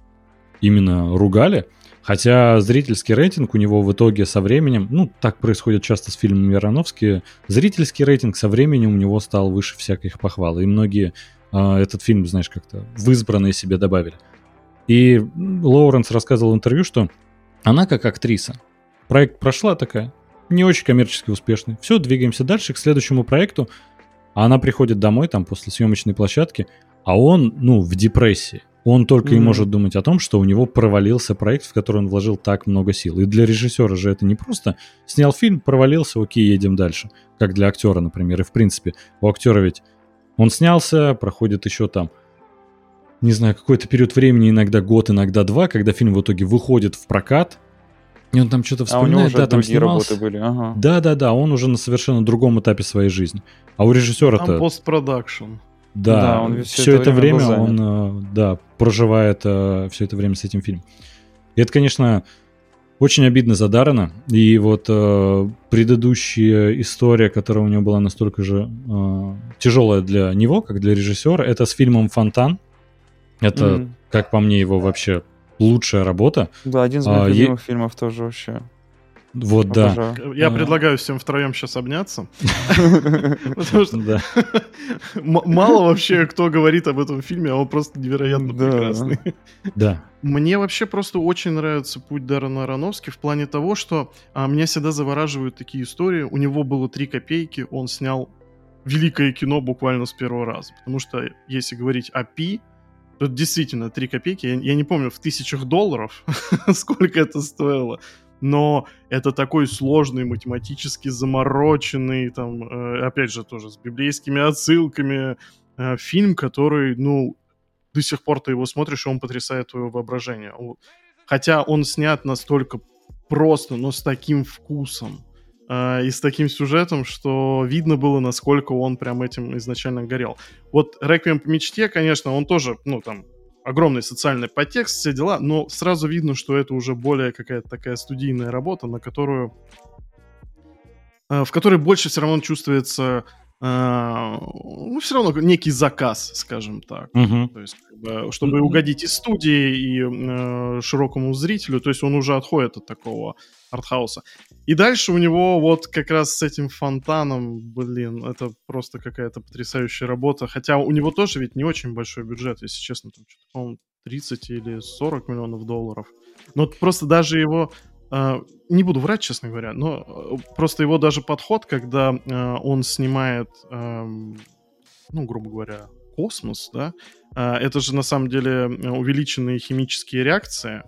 именно ругали. Хотя зрительский рейтинг у него в итоге со временем, ну, так происходит часто с фильмами Аронофски, зрительский рейтинг со временем у него стал выше всяких похвал. И многие а, этот фильм, знаешь, как-то в избранные себе добавили. И Лоуренс рассказывал в интервью, что она как актриса. Проект прошла такая, не очень коммерчески успешный. Все, двигаемся дальше к следующему проекту. А она приходит домой там после съемочной площадки, а он, ну, в депрессии. Он только mm-hmm. и может думать о том, что у него провалился проект, в который он вложил так много сил. И для режиссера же это не просто снял фильм, провалился, окей, едем дальше. Как для актера, например. И в принципе, у актера ведь он снялся, проходит еще там, не знаю, какой-то период времени, иногда год, иногда два, когда фильм в итоге выходит в прокат, и он там что-то вспоминает, а у него уже да, там снимался. работы были, ага. Да, да, да, он уже на совершенно другом этапе своей жизни. А у режиссера-то... Там постпродакшн. Да, да он все, все это время, время он, э, да, проживает э, все это время с этим фильмом. И это, конечно, очень обидно за Даррена. И вот э, предыдущая история, которая у него была настолько же э, тяжелая для него, как для режиссера, это с фильмом «Фонтан». Это, mm. как по мне, его вообще лучшая работа. Да, один из моих а, любимых е... фильмов тоже вообще. Вот, да. Я предлагаю всем втроем сейчас обняться. [laughs] Потому что мало вообще кто говорит об этом фильме, а он просто невероятно прекрасный. Да. Мне вообще просто очень нравится путь Даррена Аронофски в плане того, что а, меня всегда завораживают такие истории. У него было три копейки, он снял великое кино буквально с первого раза. Потому что если говорить о Пи, то действительно три копейки. Я, я не помню в тысячах долларов [laughs] сколько это стоило. Но это такой сложный, математически замороченный, там, э, опять же, тоже с библейскими отсылками, э, фильм, который, ну, до сих пор ты его смотришь, и он потрясает твое воображение. Хотя он снят настолько просто, но с таким вкусом э, и с таким сюжетом, что видно было, насколько он прям этим изначально горел. Вот «Реквием по мечте», конечно, он тоже, ну, там, огромный социальный подтекст, все дела, но сразу видно, что это уже более какая-то такая студийная работа, на которую э, в которой больше все равно чувствуется ну, все равно некий заказ, скажем так. Мгм. То есть, как бы, чтобы угодить и студии, и э, широкому зрителю, то есть он уже отходит от такого артхауса. И дальше у него вот как раз с этим фонтаном, блин, это просто какая-то потрясающая работа. Хотя у него тоже ведь не очень большой бюджет, если честно, там что-то, по-моему, 30 или 40 миллионов долларов. Но вот просто даже его не буду врать, честно говоря, но э, просто его даже подход, когда э, он снимает, эм, ну, грубо говоря, космос, да, э, это же на самом деле э, увеличенные химические реакции.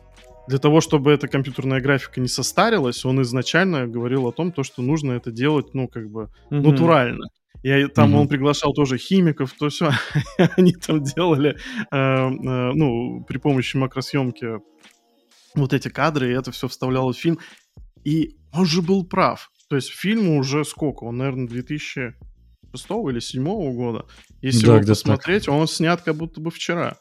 Для того, чтобы эта компьютерная графика не состарилась, он изначально говорил о том, то, что нужно это делать, ну, как бы, Мгм. натурально. И там Мгм. он приглашал тоже химиков, то все. [laughs] Они там делали, э, э, ну, при помощи макросъемки вот эти кадры, и это все вставлялось в фильм. И он же был прав. То есть фильму уже сколько? Он, наверное, 2006 или 2007 года. Если Да, его где-то так. посмотреть, он снят как будто бы вчера.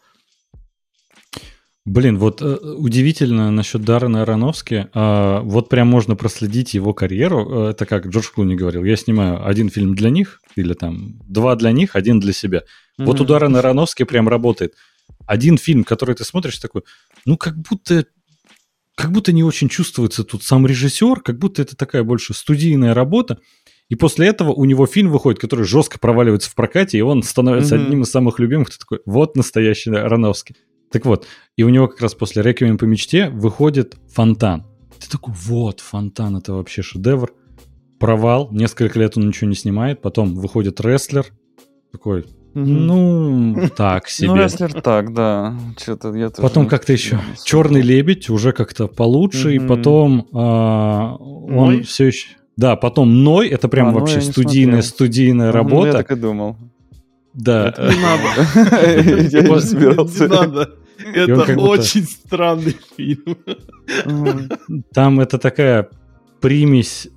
Блин, вот э, удивительно насчет Даррена Аронофски. А, вот прям можно проследить его карьеру. Э, Это как Джордж Клуни говорил. Я снимаю один фильм для них, или там два для них, один для себя. Вот у. Даррена Аронофски прям работает. Один фильм, который ты смотришь, такой, ну как будто как будто не очень чувствуется тут сам режиссер, как будто это такая больше студийная работа. И после этого у него фильм выходит, который жестко проваливается в прокате, и он становится Мгм. одним из самых любимых. Ты такой, вот настоящий Аронофский. Так вот, и у него как раз после «Реквием по мечте» выходит «Фонтан». Ты такой, вот, «Фонтан» — это вообще шедевр. Провал, несколько лет он ничего не снимает, потом выходит «Рестлер», такой. Ну, так себе. Ну, рестлер так, да. Что-то я тоже Потом как-то еще. Черный лебедь уже как-то получше, и потом а, он все еще. Да, потом Ной это прям А, вообще студийная студийная ну, работа. Я так и думал. Да. Это Не [laughs] надо. [laughs] Я не собирался. Не надо. Это очень странный фильм. Там это такая примесь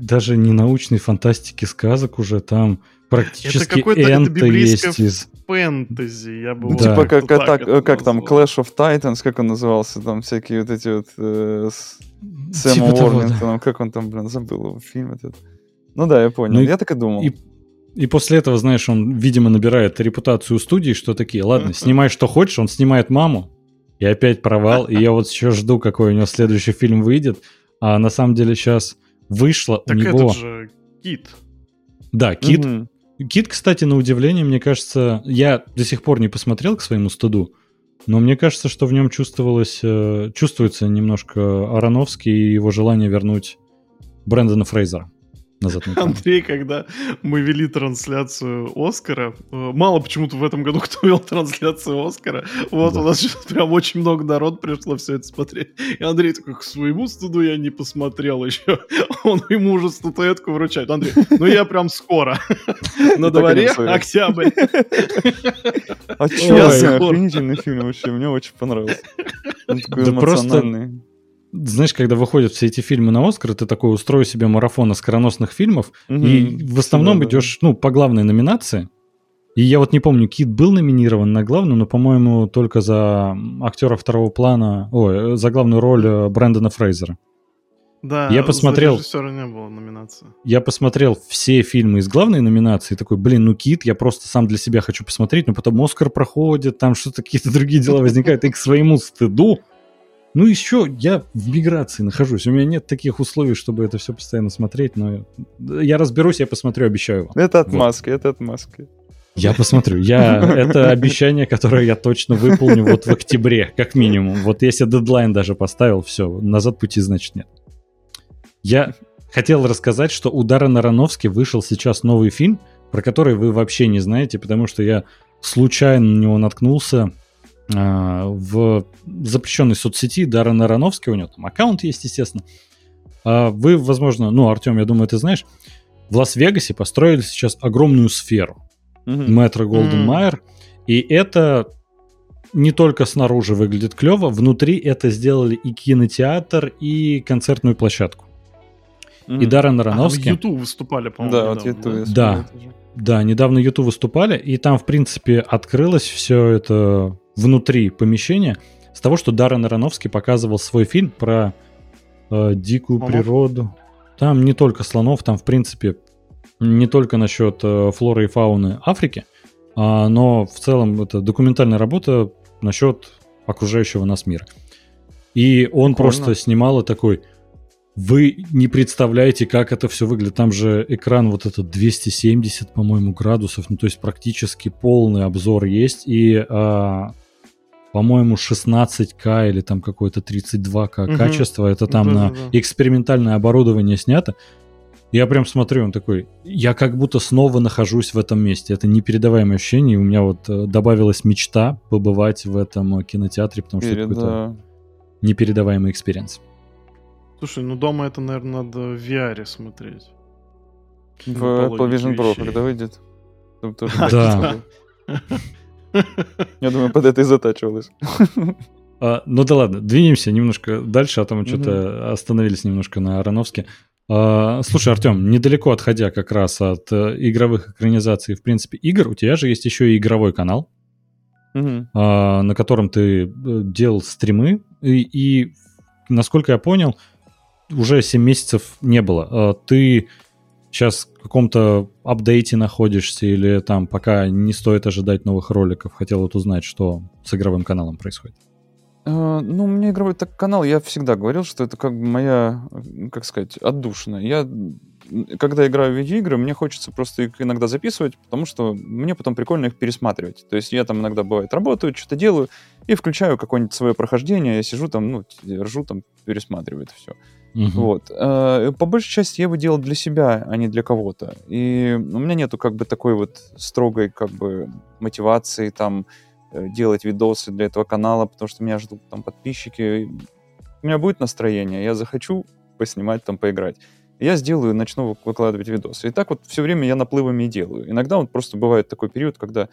даже не научной фантастики сказок уже, там практически это энто библейское есть из... Фэнтези, я бы Да. вот Типа как, так атак- это э, как там. Clash of Titans, как он назывался, там всякие вот эти вот э, с Сэмом Типа того, да. Уорнингтоном, как он там, блин, забыл его фильм этот. Ну да, я понял, Ну и- я так и думал. и- И после этого, знаешь, он, видимо, набирает репутацию студии, что такие, ладно, снимай что хочешь, он снимает маму, и опять провал, и я вот еще жду, какой у него следующий фильм выйдет, а на самом деле сейчас вышло Так у него... этот же Кит. Да, Кит. Мгм. Кит, кстати, на удивление, мне кажется, я до сих пор не посмотрел к своему стыду, но мне кажется, что в нем чувствовалось, э, чувствуется немножко Ароновский и его желание вернуть Брэндона Фрейзера назад на экран. Андрей, когда мы вели трансляцию Оскара, э, мало почему-то в этом году [laughs] кто вел трансляцию Оскара, вот Да. у нас сейчас прям очень много народ пришло все это смотреть. И Андрей такой, к своему студу я не посмотрел еще. [laughs] Он ему уже статуэтку вручает. Андрей, ну я прям скоро. [laughs] На дворе октябрь. А Я охренительный фильм вообще, мне очень понравился. Он такой Да просто- эмоциональный. Знаешь, когда выходят все эти фильмы на Оскар, ты такой устрою себе марафон оскароносных фильмов, и Мгм. в основном Да, идешь, ну, по главной номинации. И я вот не помню, Кит был номинирован на главную, но, по-моему, только за актера второго плана, ой, за главную роль э, Брэндона Фрейзера. Да, Я посмотрел. За не было номинации. Я посмотрел все фильмы из главной номинации, такой, блин, ну Кит, я просто сам для себя хочу посмотреть, но потом Оскар проходит, там что-то какие-то другие дела возникают, и к своему стыду. Ну еще я в миграции нахожусь, у меня нет таких условий, чтобы это все постоянно смотреть, но я разберусь, я посмотрю, обещаю вам. Это Вот. отмазка, это отмазка. Я посмотрю. Я, [laughs] это обещание, которое я точно выполню вот в октябре, как минимум. Вот если дедлайн даже поставил, все, назад пути, значит, нет. Я хотел рассказать, что у Даррена Аронофски вышел сейчас новый фильм, про который вы вообще не знаете, потому что я случайно на него наткнулся в запрещенной соцсети Даррена Аронофски, у него там аккаунт есть, естественно. А вы, возможно, ну, Артем, я думаю, ты знаешь, в Лас-Вегасе построили сейчас огромную сферу. Мгм. Метро Голден Майер. И это не только снаружи выглядит клево, внутри это сделали и кинотеатр, и концертную площадку. И Мгм. Даррен А там Аронофски, YouTube выступали, по-моему, Да, вот недавно, YouTube я Да. да, недавно YouTube выступали, и там, в принципе, открылось все это внутри помещения с того, что Даррен Аронофски показывал свой фильм про э, дикую Слонов? природу. Там не только слонов, там, в принципе, не только насчет э, флоры и фауны Африки, а, но в целом это документальная работа насчет окружающего нас мира. И он Прикольно. просто снимал и такой, вы не представляете, как это все выглядит. Там же экран вот этот 270, по-моему, градусов, ну то есть практически полный обзор есть. И, а, по-моему, 16К или там какое-то 32К Мгм. качество. Это там на Да-да-да. экспериментальное оборудование снято. Я прям смотрю, он такой, я как будто снова нахожусь в этом месте. Это непередаваемое ощущение. И у меня вот э, добавилась мечта побывать в этом э, кинотеатре, потому что это Перед, какой-то да. непередаваемый experience. Слушай, ну дома это, наверное, надо в VR смотреть. В Apple Vision Pro, когда выйдет. Там тоже Да. [laughs] [laughs] Я думаю, под это и затачивалось. А, ну да ладно, двинемся немножко дальше, а то мы Мгм. что-то остановились немножко на Ароновске. А, слушай, Артем, недалеко отходя как раз от э, игровых экранизаций, в принципе, игр, у тебя же есть еще и игровой канал, а, на котором ты э, делал стримы, и, и, насколько я понял, уже 7 месяцев не было. А Ты сейчас в каком-то апдейте находишься или там пока не стоит ожидать новых роликов? Хотел вот узнать, что с игровым каналом происходит. А, Ну, у меня игровой так канал, я всегда говорил, что это как бы моя, как сказать, отдушина. Я, когда играю в видеоигры, мне хочется просто их иногда записывать, потому что мне потом прикольно их пересматривать. То есть я там иногда, бывает, работаю, что-то делаю, и включаю какое-нибудь свое прохождение, я сижу там, ну, ржу там, пересматриваю это все. Мгм. Вот. Э, По большей части я его делал для себя, а не для кого-то. И у меня нету как бы такой вот строгой как бы мотивации там э, делать видосы для этого канала, потому что меня ждут там подписчики. У меня будет настроение, я захочу поснимать там, поиграть. Я сделаю, начну вы- выкладывать видосы. И так вот все время я наплывами и делаю. Иногда вот просто бывает такой период, когда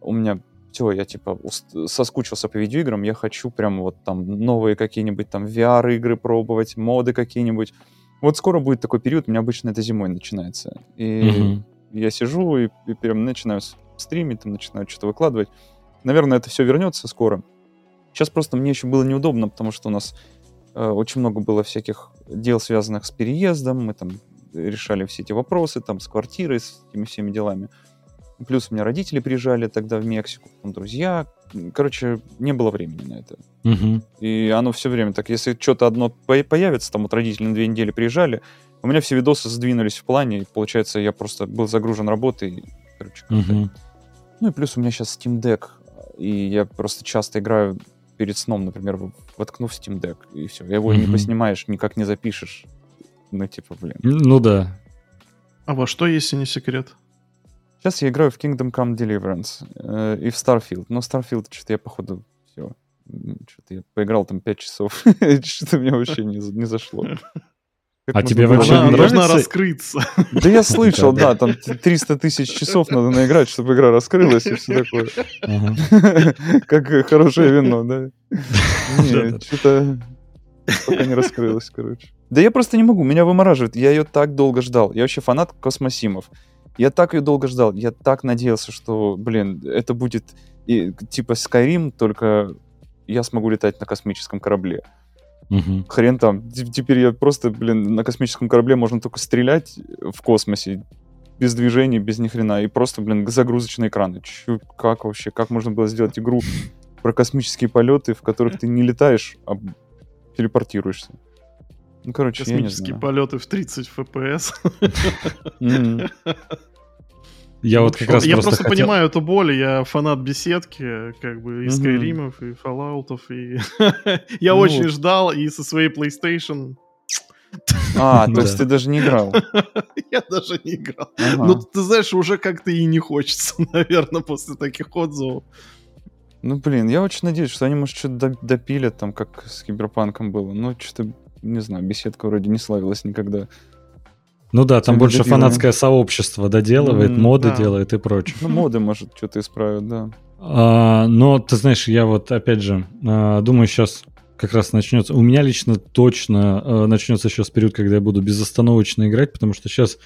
у меня все, я типа соскучился по видеоиграм, я хочу прям вот там новые какие-нибудь там VR-игры пробовать, моды какие-нибудь. Вот скоро будет такой период, у меня обычно это зимой начинается. И Мгм. я сижу и, и прям начинаю стримить, там начинаю что-то выкладывать. Наверное, это все вернется скоро. Сейчас просто мне еще было неудобно, потому что у нас э, очень много было всяких дел, связанных с переездом. Мы там решали все эти вопросы, там, с квартирой, с этими всеми делами. Плюс у меня родители приезжали тогда в Мексику, потом друзья. Короче, не было времени на это. Мгм. И оно все время так, если что-то одно по- появится, там вот родители на две недели приезжали, у меня все видосы сдвинулись в плане, и получается, я просто был загружен работой. Короче, как-то. Мгм. Ну и плюс у меня сейчас Steam Deck, и я просто часто играю перед сном, например, воткнув Steam Deck, и все. Его не Мгм. поснимаешь, никак не запишешь. Ну, типа, блин. Ну да. А во что, если не секрет? Сейчас я играю в Kingdom Come Deliverance э, и в Starfield. Но Starfield что-то я, походу, все. Что-то я поиграл там 5 часов. [laughs] Что-то мне вообще не, не зашло. [laughs] Как А тебе было вообще Она нравится? должна раскрыться. [laughs] Да я слышал, Да, там 300 тысяч часов надо наиграть, чтобы игра раскрылась и все такое. Как хорошее вино, да? Да-да. Не, что-то пока не раскрылось, короче. Да я просто не могу, меня вымораживает. Я ее так долго ждал. Я вообще фанат космосимов. Я так ее долго ждал. Я так надеялся, что, блин, это будет и, типа Skyrim, только я смогу летать на космическом корабле. Мгм. Хрен там. Теперь я просто, блин, на космическом корабле можно только стрелять в космосе без движений, без ни хрена. И просто, блин, загрузочные экраны. Чё, как вообще? Как можно было сделать игру про космические полеты, в которых ты не летаешь, а телепортируешься? Ну, короче, я не Космические знаю. полеты в 30 FPS. Я вот как раз я просто понимаю эту боль, я фанат беседки, как бы и. Скайримов, и Фоллаутов, и [laughs] я Ну очень ждал, и со своей PlayStation А, [laughs] то есть ты даже не играл. [laughs] я даже не играл. Ну, ты знаешь, уже как-то и не хочется, наверное, после таких отзывов. Ну, блин, я очень надеюсь, что они, может, что-то до- допилят, там, как с Киберпанком было. Ну, что-то не знаю, беседка вроде не славилась никогда. Ну да, там больше фанатское сообщество доделывает, Мгм, моды да. делает и прочее. Ну, моды, может, что-то исправят, да. А, но ты знаешь, я вот опять же а, думаю, сейчас как раз начнется. У меня лично точно а, начнется сейчас период, когда я буду безостановочно играть, потому что сейчас,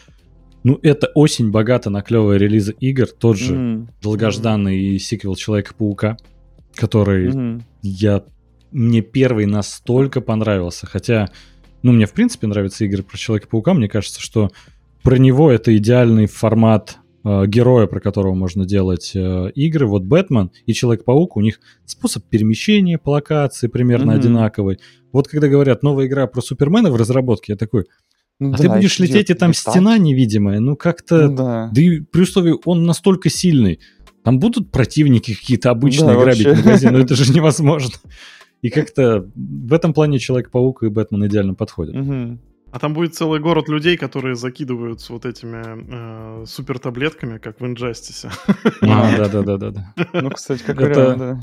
ну, это осень богата на клевые релизы игр. Тот же Мгм. долгожданный сиквел Человека-паука, который Мгм. я мне первый настолько понравился, хотя, ну, мне в принципе нравятся игры про Человека-паука, мне кажется, что про него это идеальный формат э, героя, про которого можно делать э, игры. Вот Бэтмен и Человек-паук, у них способ перемещения по локации примерно Мгм. одинаковый. Вот когда говорят, новая игра про Супермена в разработке, я такой, Ну а да, ты будешь лететь, и там летать. стена невидимая, ну как-то... Ну да. Да и при условии, он настолько сильный. Там будут противники какие-то обычные Да, грабить вообще. магазин, но это [laughs] же невозможно. И как-то в этом плане Человек-паук и Бэтмен идеально подходят. Мгм. А там будет целый город людей, которые закидываются вот этими э, супер таблетками, как в Инжастисе. А, да-да-да-да. Ну, кстати, как Это- вариант, да.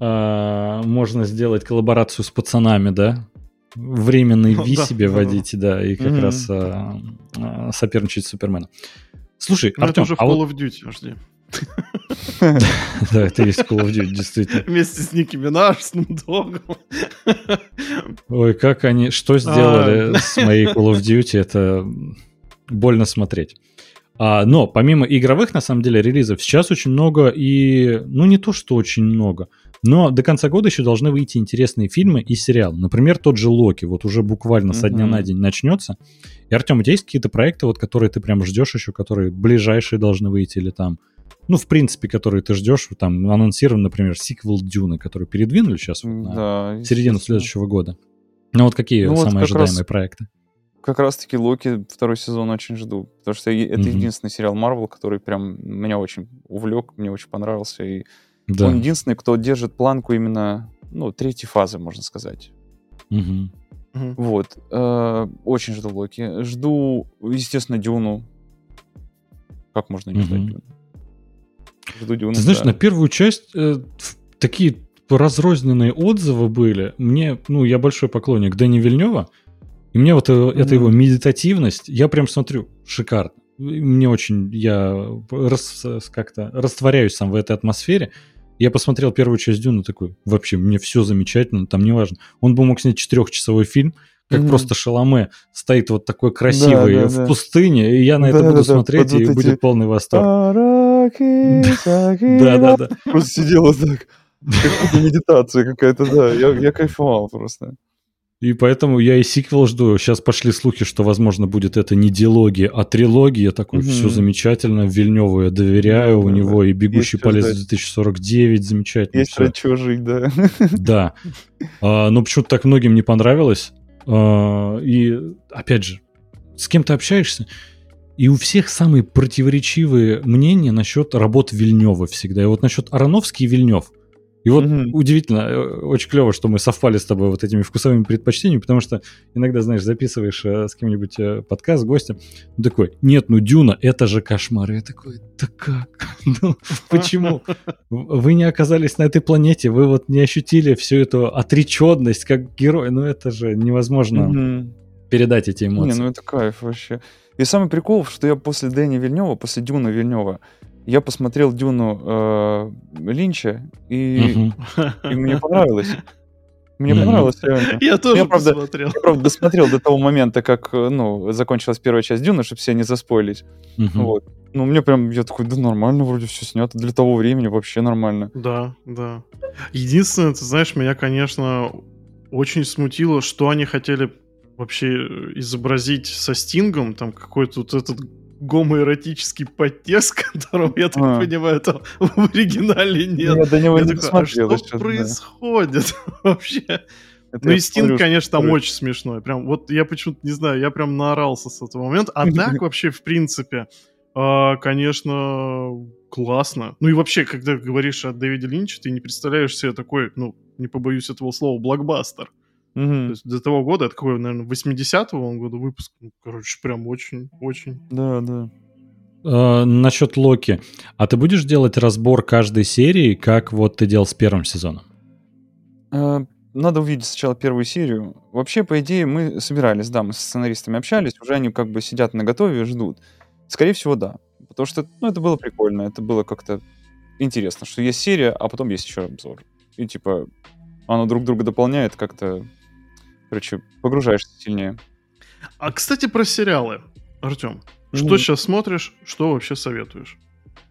А, Можно сделать коллаборацию с пацанами, да? Временный [laughs] Ну, Ви да, себе да, да. водить, да, и как раз а, а, соперничать с Суперменом. Слушай, Но это Артем, уже в Call of Duty, жди. Да, это есть Call of Duty, действительно. Вместе с Ники Минаж, с Нумдогом. Ой, как они, что сделали с моей Call of Duty, это больно смотреть. А, но помимо игровых, на самом деле, релизов, сейчас очень много и, ну не то, что очень много, но до конца года еще должны выйти интересные фильмы и сериалы. Например, тот же Локи, вот уже буквально со дня Мгм. на день начнется. И, Артем, у тебя есть какие-то проекты, вот, которые ты прям ждешь еще, которые ближайшие должны выйти или там, ну, в принципе, которые ты ждешь, там анонсирован, например, сиквел Дюны, который передвинули сейчас вот на Да, середину следующего года. Ну вот какие Ну, вот самые раз- ожидаемые проекты? Как раз-таки Локи второй сезон очень жду. Потому что это Мгм. единственный сериал Марвел, который прям меня очень увлек, мне очень понравился. И Да. он единственный, кто держит планку именно, ну, третьей фазы, можно сказать. Мгм. Вот. Э, очень жду Локи. Жду, естественно, Дюну. Как можно не ждать. Дюну? Жду Дюну, Ты знаешь, да. на первую часть э, такие разрозненные отзывы были. Мне, ну, я большой поклонник Дэни Вильнева, и мне вот э, эта его медитативность, я прям смотрю, шикарно. И Мне очень, я рас- как-то растворяюсь сам в этой атмосфере. Я посмотрел первую часть Дюна такой, вообще, мне все замечательно, там не важно. Он бы мог снять четырехчасовой фильм, как Мгм. просто Шаломе стоит вот такой красивый да, в да. пустыне, и я на это Да, буду да, да, смотреть, и вот будет эти- полный восторг. Саки, Да, да, да. Просто сидел вот так. Как будто медитация какая-то, да. Я, я кайфовал просто. И поэтому я и сиквел жду. Сейчас пошли слухи, что, возможно, будет это не диалогия, а трилогия. Такой, Мгм. все замечательно, Вильневу я доверяю, Да, у да, него и «Бегущий по лесу ждать. 2049», замечательно. Есть всё. ради чего жить, да. Да. А, но почему-то так многим не понравилось. А, и, опять же, с кем ты общаешься, и у всех самые противоречивые мнения насчет работ Вильнева всегда. И вот насчет Ароновский и Вильнев. И вот Мгм. удивительно, э, очень клево, что мы совпали с тобой вот этими вкусовыми предпочтениями, потому что иногда, знаешь, записываешь э, с кем-нибудь э, подкаст с гостем, он такой, нет, ну Дюна, это же кошмар. Я такой, да как? [laughs] Ну, почему? Вы не оказались на этой планете, вы вот не ощутили всю эту отреченность как герой, ну это же невозможно Мгм. Передать эти Не, эмоции. ну это кайф вообще. И самый прикол, что я после Дэни Вильнева, после Дюна Вильнева, я посмотрел Дюну э, Линча, и, и мне понравилось. Мне понравилось реально. Я тоже Я, правда, посмотрел. Я, правда, досмотрел до того момента, как, э, ну, закончилась первая часть Дюны, чтобы все не заспойлить. Вот. Ну, мне прям, я такой, да нормально вроде все снято. Для того времени вообще нормально. Да, да. Единственное, ты знаешь, меня, конечно, очень смутило, что они хотели вообще э, изобразить со Стингом, там какой-то вот этот гомоэротический подтекст, [laughs] которого, я так А. понимаю, там [laughs] в оригинале нет. я до него Я не такой, а досмотрел что еще, да. происходит [laughs] вообще? Это Ну и Стинг, посмотрю, конечно, там очень смешной. Прям вот я почему-то не знаю, я прям наорался с этого момента. А так вообще, в принципе, а, конечно, классно. Ну и вообще, когда говоришь о Дэвиде Линче, ты не представляешь себе такой, ну, не побоюсь этого слова, блокбастер. То Мгм. есть до того года, это какой, наверное, 80-го он года выпуск. Ну, короче, прям очень-очень. Да, да. Э, насчет Локи. А ты будешь делать разбор каждой серии, как вот ты делал с первым сезоном? А, надо увидеть сначала первую серию. Вообще, по идее, мы собирались, да, мы с сценаристами общались, уже они как бы сидят на готове и ждут. Скорее всего, да. Потому что, ну, это было прикольно, это было как-то интересно, что есть серия, а потом есть еще обзор. И типа оно друг друга дополняет, как-то, короче, погружаешься сильнее. А, кстати, про сериалы, Артем. Что Мгм. сейчас смотришь, что вообще советуешь?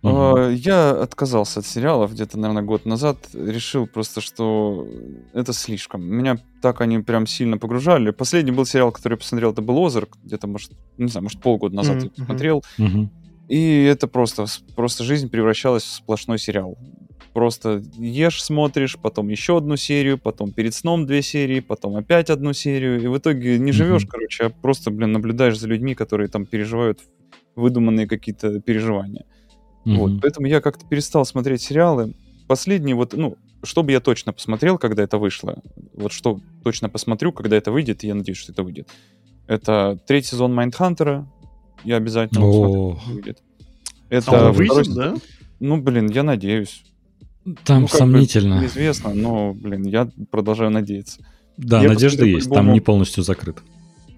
А, Я отказался от сериалов где-то, наверное, год назад. Решил просто, что это слишком. Меня так они прям сильно погружали. Последний был сериал, который я посмотрел, это был «Озарк». Где-то, может, не знаю, может, полгода назад Мгм, я посмотрел. Мгм. И это просто, просто жизнь превращалась в сплошной сериал. Просто ешь, смотришь, потом еще одну серию, потом перед сном две серии, потом опять одну серию. И в итоге не живешь, Мгм. короче, а просто, блин, наблюдаешь за людьми, которые там переживают выдуманные какие-то переживания. Вот, Мгм. поэтому я как-то перестал смотреть сериалы. Последний вот, ну, что бы я точно посмотрел, когда это вышло, вот что точно посмотрю, когда это выйдет, и я надеюсь, что это выйдет. Это третий сезон Майндхантера. Я обязательно его посмотрю, выйдет. А Это он второй выйдет, сезон. да? Ну, блин, я надеюсь. Там Ну, бы сомнительно. Неизвестно, но, блин, я продолжаю надеяться. Да, я надежда посмотрю есть, там не полностью закрыт.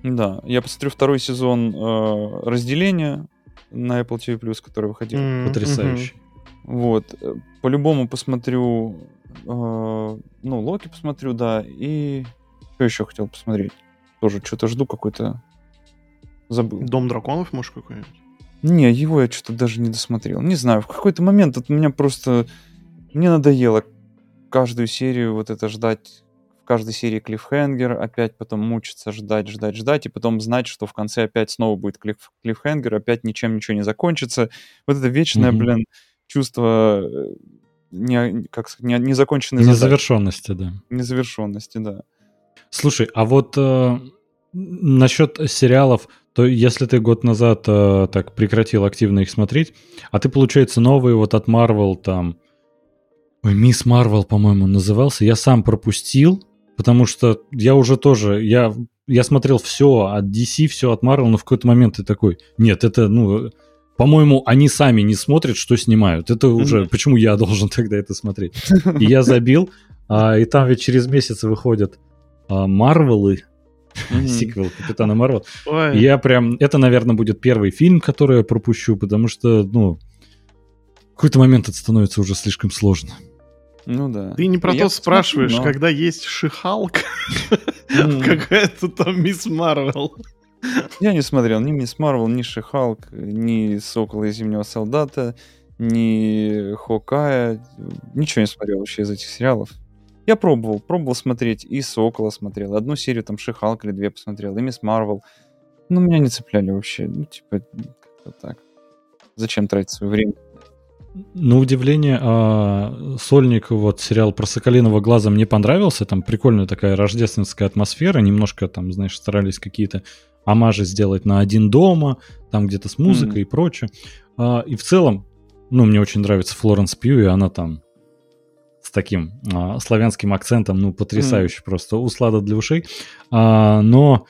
Да, я посмотрю второй сезон э, разделения на Apple TV+, который выходил. М, Потрясающе. Вот. э, По-любому посмотрю... э, ну, Локи посмотрю, да. И... Что еще хотел посмотреть? Тоже что-то жду какой-то... Забыл. Дом драконов, может, какой-нибудь? Не, его я что-то даже не досмотрел. Не знаю, в какой-то момент вот у меня просто... Мне надоело каждую серию вот это ждать. В каждой серии клиффхенгер, опять потом мучиться, ждать, ждать, ждать, и потом знать, что в конце опять снова будет клифф, клиффхенгер, опять ничем ничего не закончится. Вот это вечное, Мгм. блин, чувство э, не, как не, незаконченной задачи, Незавершенности, да. незавершенности, да. Слушай, а вот э, насчет сериалов, то если ты год назад э, так прекратил активно их смотреть, а ты, получается, новые вот от Marvel там... Ой, Мисс Марвел, по-моему, назывался. Я сам пропустил, потому что я уже тоже... Я, я смотрел все от DC, все от Marvel, но в какой-то момент ты такой... Нет, это, ну... По-моему, они сами не смотрят, что снимают. Это уже... Мгм. Почему я должен [laughs] тогда это смотреть? И я забил, а, и там ведь через месяц выходят а, Марвелы, Мгм. [laughs] сиквел Капитана Марвел. Ой, Я прям, это, наверное, будет первый фильм, который я пропущу, потому что, ну, в какой-то момент это становится уже слишком сложно. Ну да. Ты не про Я то спрашиваешь, но- когда есть Шихалк, [laughs] какая-то там Мисс Марвел. Я не смотрел ни Мисс Марвел, ни Шихалк, ни Сокола и Зимнего Солдата, ни Хокая. Ничего не смотрел вообще из этих сериалов. Я пробовал, пробовал смотреть, и Сокола смотрел, одну серию там Шихалк или две посмотрел, и Мисс Марвел. Но меня не цепляли вообще. Ну, типа, как-то так. Зачем тратить свое время? На удивление, а, Сольник, вот сериал про Соколиного глаза мне понравился, там прикольная такая рождественская атмосфера, немножко там, знаешь, старались какие-то амажи сделать на один дома, там где-то с музыкой Мгм. и прочее. А, и в целом, ну, мне очень нравится Флоренс Пью, и она там с таким а, славянским акцентом, ну, потрясающе просто, услада для ушей. А, но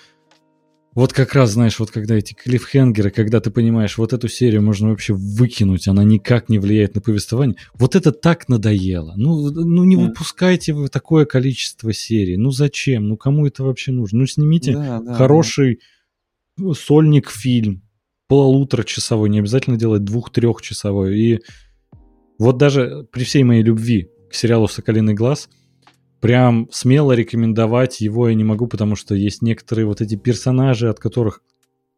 вот как раз, знаешь, вот когда эти клиффхенгеры, когда ты понимаешь, вот эту серию можно вообще выкинуть, она никак не влияет на повествование, вот это так надоело. Ну, ну не выпускайте вы такое количество серий. Ну зачем? Ну кому это вообще нужно? Ну снимите Да, да, хороший ну, сольник фильм, полуторачасовой, не обязательно делать двух-трехчасовой. И вот даже при всей моей любви к сериалу «Соколиный глаз», прям смело рекомендовать его я не могу, потому что есть некоторые вот эти персонажи, от которых...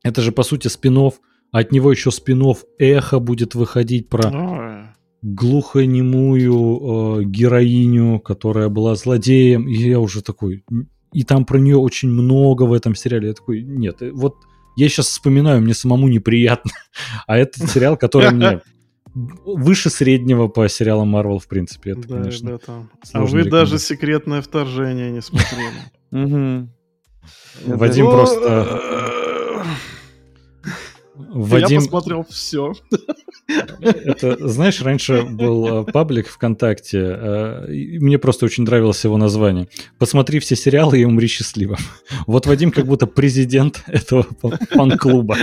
Это же, по сути, спин а от него еще спин «Эхо» будет выходить про глухонемую э, героиню, которая была злодеем, и я уже такой... И там про нее очень много в этом сериале. Я такой, нет, э, вот я сейчас вспоминаю, мне самому неприятно. [laughs] А это сериал, который мне выше среднего по сериалам Marvel, в принципе. Это, Да, конечно, ребята. А вы даже секретное вторжение не смотрели. Мгм. Я Вадим. Я посмотрел все. это, знаешь, раньше был э, паблик ВКонтакте, э, мне просто очень нравилось его название. Посмотри все сериалы и умри счастливым. Вот Вадим как будто президент этого фан-клуба.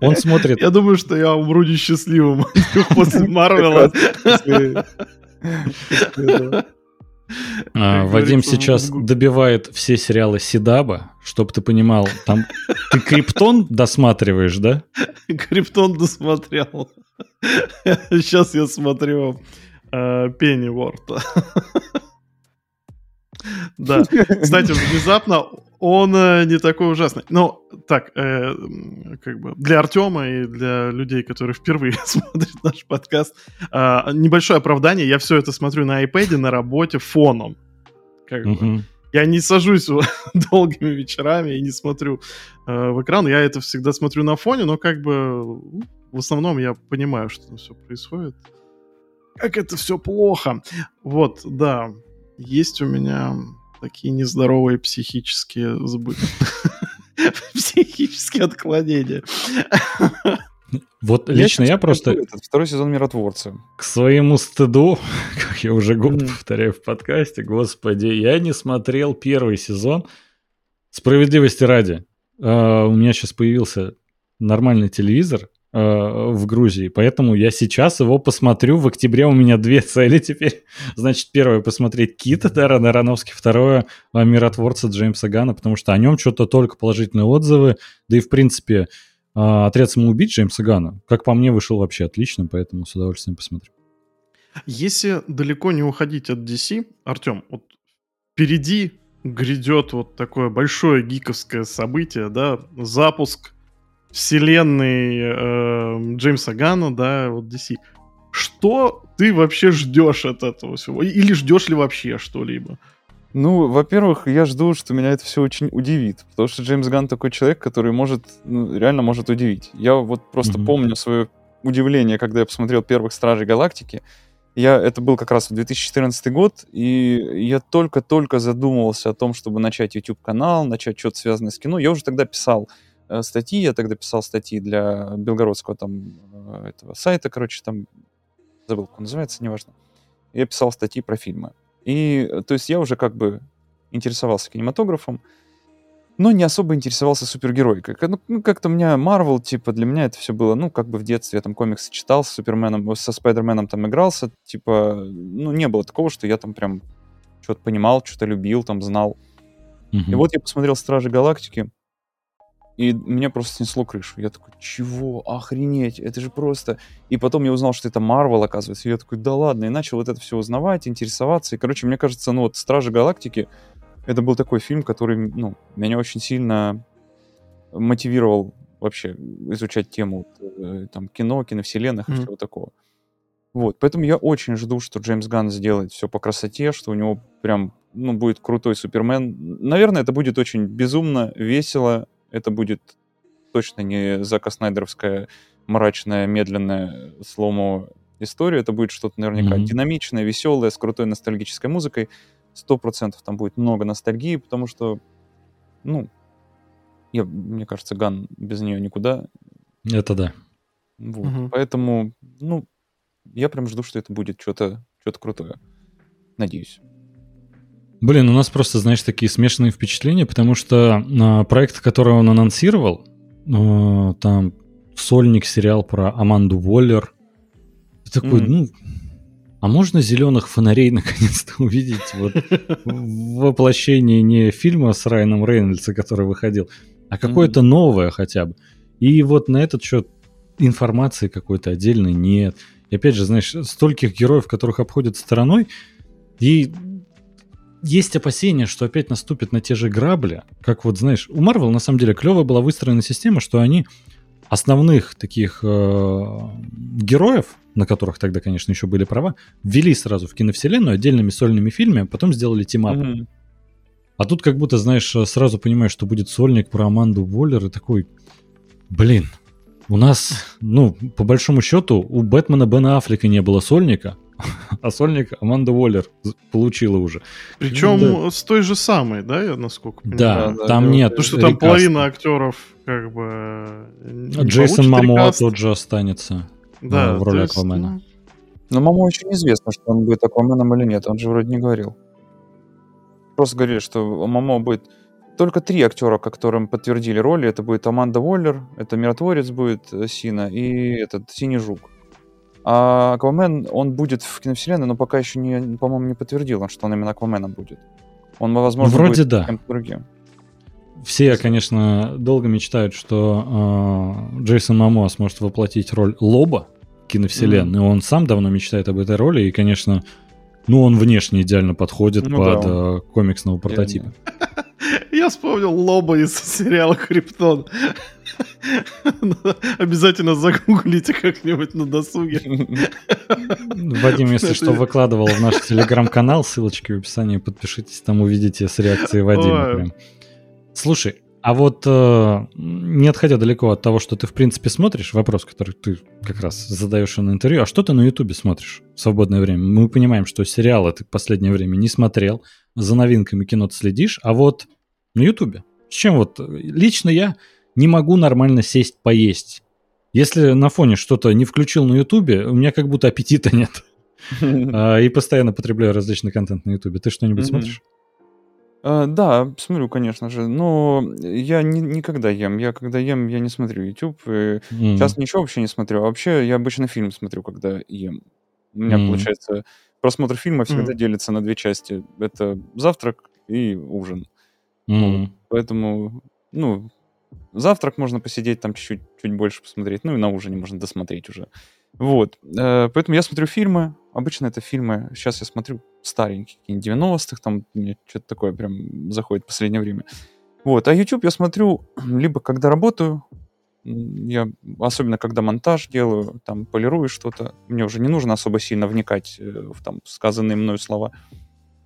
Он смотрит Я думаю, что я умру несчастливым [laughs] после Марвела. Вадим говорится, сейчас добивает все сериалы Сидаба, чтобы ты понимал, там ты Криптон досматриваешь, да? [laughs] Криптон досмотрел. [laughs] Сейчас я смотрю э, Пенниворта. [laughs] Да. Кстати, внезапно он э, не такой ужасный. Ну, так, э, как бы для Артема и для людей, которые впервые [laughs] смотрят наш подкаст, э, небольшое оправдание. Я все это смотрю на iPad на работе фоном. Как бы. Мгм. Я не сажусь [laughs] долгими вечерами и не смотрю э, в экран. Я это всегда смотрю на фоне, но как бы ну, в основном я понимаю, что там все происходит. Как это все плохо. Вот, да. Есть у меня такие нездоровые психические [laughs] Психические отклонения. Вот лично я сейчас просто этот второй сезон Миротворца. к своему стыду, [laughs] как я уже год Мгм. повторяю в подкасте, господи, я не смотрел первый сезон. Справедливости ради, э, у меня сейчас появился нормальный телевизор э, в Грузии, поэтому я сейчас его посмотрю. В октябре у меня две [laughs] цели теперь. Значит, первое посмотреть Кита Дарана Аронофски, второе Миротворца Джеймса Гана, потому что о нем что-то только положительные отзывы, да и в принципе э, Отряд самоубийц Джеймса Гана, как по мне, вышел вообще отлично, поэтому с удовольствием посмотрю. Если далеко не уходить от DC, Артем, вот впереди грядет вот такое большое гиковское событие, да, запуск вселенной э, Джеймса Гана, да, вот DC. Что ты вообще ждешь от этого всего? Или ждешь ли вообще что-либо? Ну, во-первых, я жду, что меня это все очень удивит, потому что Джеймс Ганн такой человек, который может, ну, реально может удивить. Я вот просто Мгм. помню свое удивление, когда я посмотрел первых Стражей Галактики. Я, это был как раз в 2014 год, и я только-только задумывался о том, чтобы начать YouTube-канал, начать что-то связанное с кино. Я уже тогда писал статьи, я тогда писал статьи для белгородского там э, этого сайта, короче, там забыл, как он называется, неважно. Я писал статьи про фильмы. И, э, то есть, я уже как бы интересовался кинематографом, но не особо интересовался супергеройкой. Как- Ну, ну, как-то у меня Марвел, типа, для меня это все было, ну, как бы в детстве я там комиксы читал, с Суперменом, со Спайдерменом там игрался, типа, ну, не было такого, что я там прям что-то понимал, что-то любил, там, знал. И вот я посмотрел «Стражи Галактики», и меня просто снесло крышу. Я такой, чего? Охренеть, это же просто... И потом я узнал, что это Марвел, оказывается. И я такой, да ладно. И начал вот это все узнавать, интересоваться. И, короче, мне кажется, ну вот «Стражи Галактики» это был такой фильм, который, ну, меня очень сильно мотивировал вообще изучать тему э, там кино, киновселенных и Мгм. всего такого. Вот, поэтому я очень жду, что Джеймс Ганн сделает все по красоте, что у него прям, ну, будет крутой Супермен. Наверное, это будет очень безумно, весело. Это будет точно не Зака Снайдеровская мрачная, медленная слому история. Это будет что-то наверняка Мгм. динамичное, веселое, с крутой ностальгической музыкой. Сто процентов там будет много ностальгии, потому что, ну, я, мне кажется, Ган без нее никуда. Это да. Вот. Мгм. Поэтому, ну, я прям жду, что это будет что-то что крутое. Надеюсь. Блин, у нас просто, знаешь, такие смешанные впечатления, потому что а, проект, который он анонсировал, а, там сольник сериал про Аманду Воллер. Ты такой, Мгм. ну, а можно зеленых фонарей [laughs] наконец-то увидеть вот в воплощении не фильма с Райаном Рейнольдса, который выходил, а какое-то новое хотя бы. И вот на этот счет информации какой-то отдельной нет. И опять же, знаешь, стольких героев, которых обходят стороной, и есть опасения, что опять наступит на те же грабли, как вот, знаешь, у Marvel на самом деле клевая была выстроена система, что они основных таких э, героев, на которых тогда, конечно, еще были права, ввели сразу в киновселенную отдельными сольными фильмами, а потом сделали team-up. Мгм. А тут как будто, знаешь, сразу понимаешь, что будет сольник про Аманду Воллер и такой, блин, у нас, ну, по большому счету, у Бэтмена Бена Аффлека не было сольника, [laughs] а сольник Аманда Воллер з- получила уже. Причем Да. с той же самой, да, я насколько понимаю? Да, да, там да, нет. Потому что там рекаста. половина актеров как бы... Джейсон рекаст. тот же останется. Да, в роли есть, Аквамена. ну, Но маму еще неизвестно, что он будет Акваменом или нет. Он же вроде не говорил. Просто говорили, что Мамо будет... Только три актера, которым подтвердили роли. Это будет Аманда Уоллер, это Миротворец будет э, Сина и этот Синий Жук. А Аквамен, он будет в киновселенной, но пока еще, не, по-моему, не подтвердил, он, что он именно Акваменом будет. Он, возможно, Вроде будет да. кем-то другим. Все, конечно, долго мечтают, что э, Джейсон Мамо сможет воплотить роль Лоба в киновселенной. Он сам давно мечтает об этой роли, и, конечно, ну, он внешне идеально подходит Ну под да, э, комиксного прототипа. [laughs] Я вспомнил Лоба из сериала «Криптон». [laughs] Обязательно загуглите как-нибудь на досуге. Вадим, если что, выкладывал в наш телеграм-канал, ссылочки в описании, подпишитесь, там увидите с реакцией Вадима. Прям. Слушай, а вот э, не отходя далеко от того, что ты в принципе смотришь, вопрос, который ты как раз задаешь на интервью, а что ты на Ютубе смотришь в свободное время? Мы понимаем, что сериалы ты в последнее время не смотрел, за новинками кино ты следишь, а вот на Ютубе. С чем вот? э, Лично я не могу нормально сесть поесть. Если на фоне что-то не включил на Ютубе, у меня как будто аппетита нет. [laughs] А, И постоянно потребляю различный контент на Ютубе. Ты что-нибудь смотришь? А, Да, смотрю, конечно же, но я ни- никогда ем. Я когда ем, я не смотрю YouTube. М. Сейчас ничего вообще не смотрю. А вообще я обычно фильм смотрю, когда ем. У меня, Мгм. получается, просмотр фильма всегда Мгм. делится на две части. Это завтрак и ужин. М. Поэтому, ну, завтрак можно посидеть там чуть-чуть чуть больше посмотреть, ну и на ужине можно досмотреть уже. Вот. Э, Поэтому я смотрю фильмы. Обычно это фильмы. Сейчас я смотрю старенькие, какие-нибудь 90-х, там мне что-то такое прям заходит в последнее время. Вот. А YouTube я смотрю [clears throat] либо когда работаю, я особенно когда монтаж делаю, там полирую что-то, мне уже не нужно особо сильно вникать э, в там сказанные мною слова.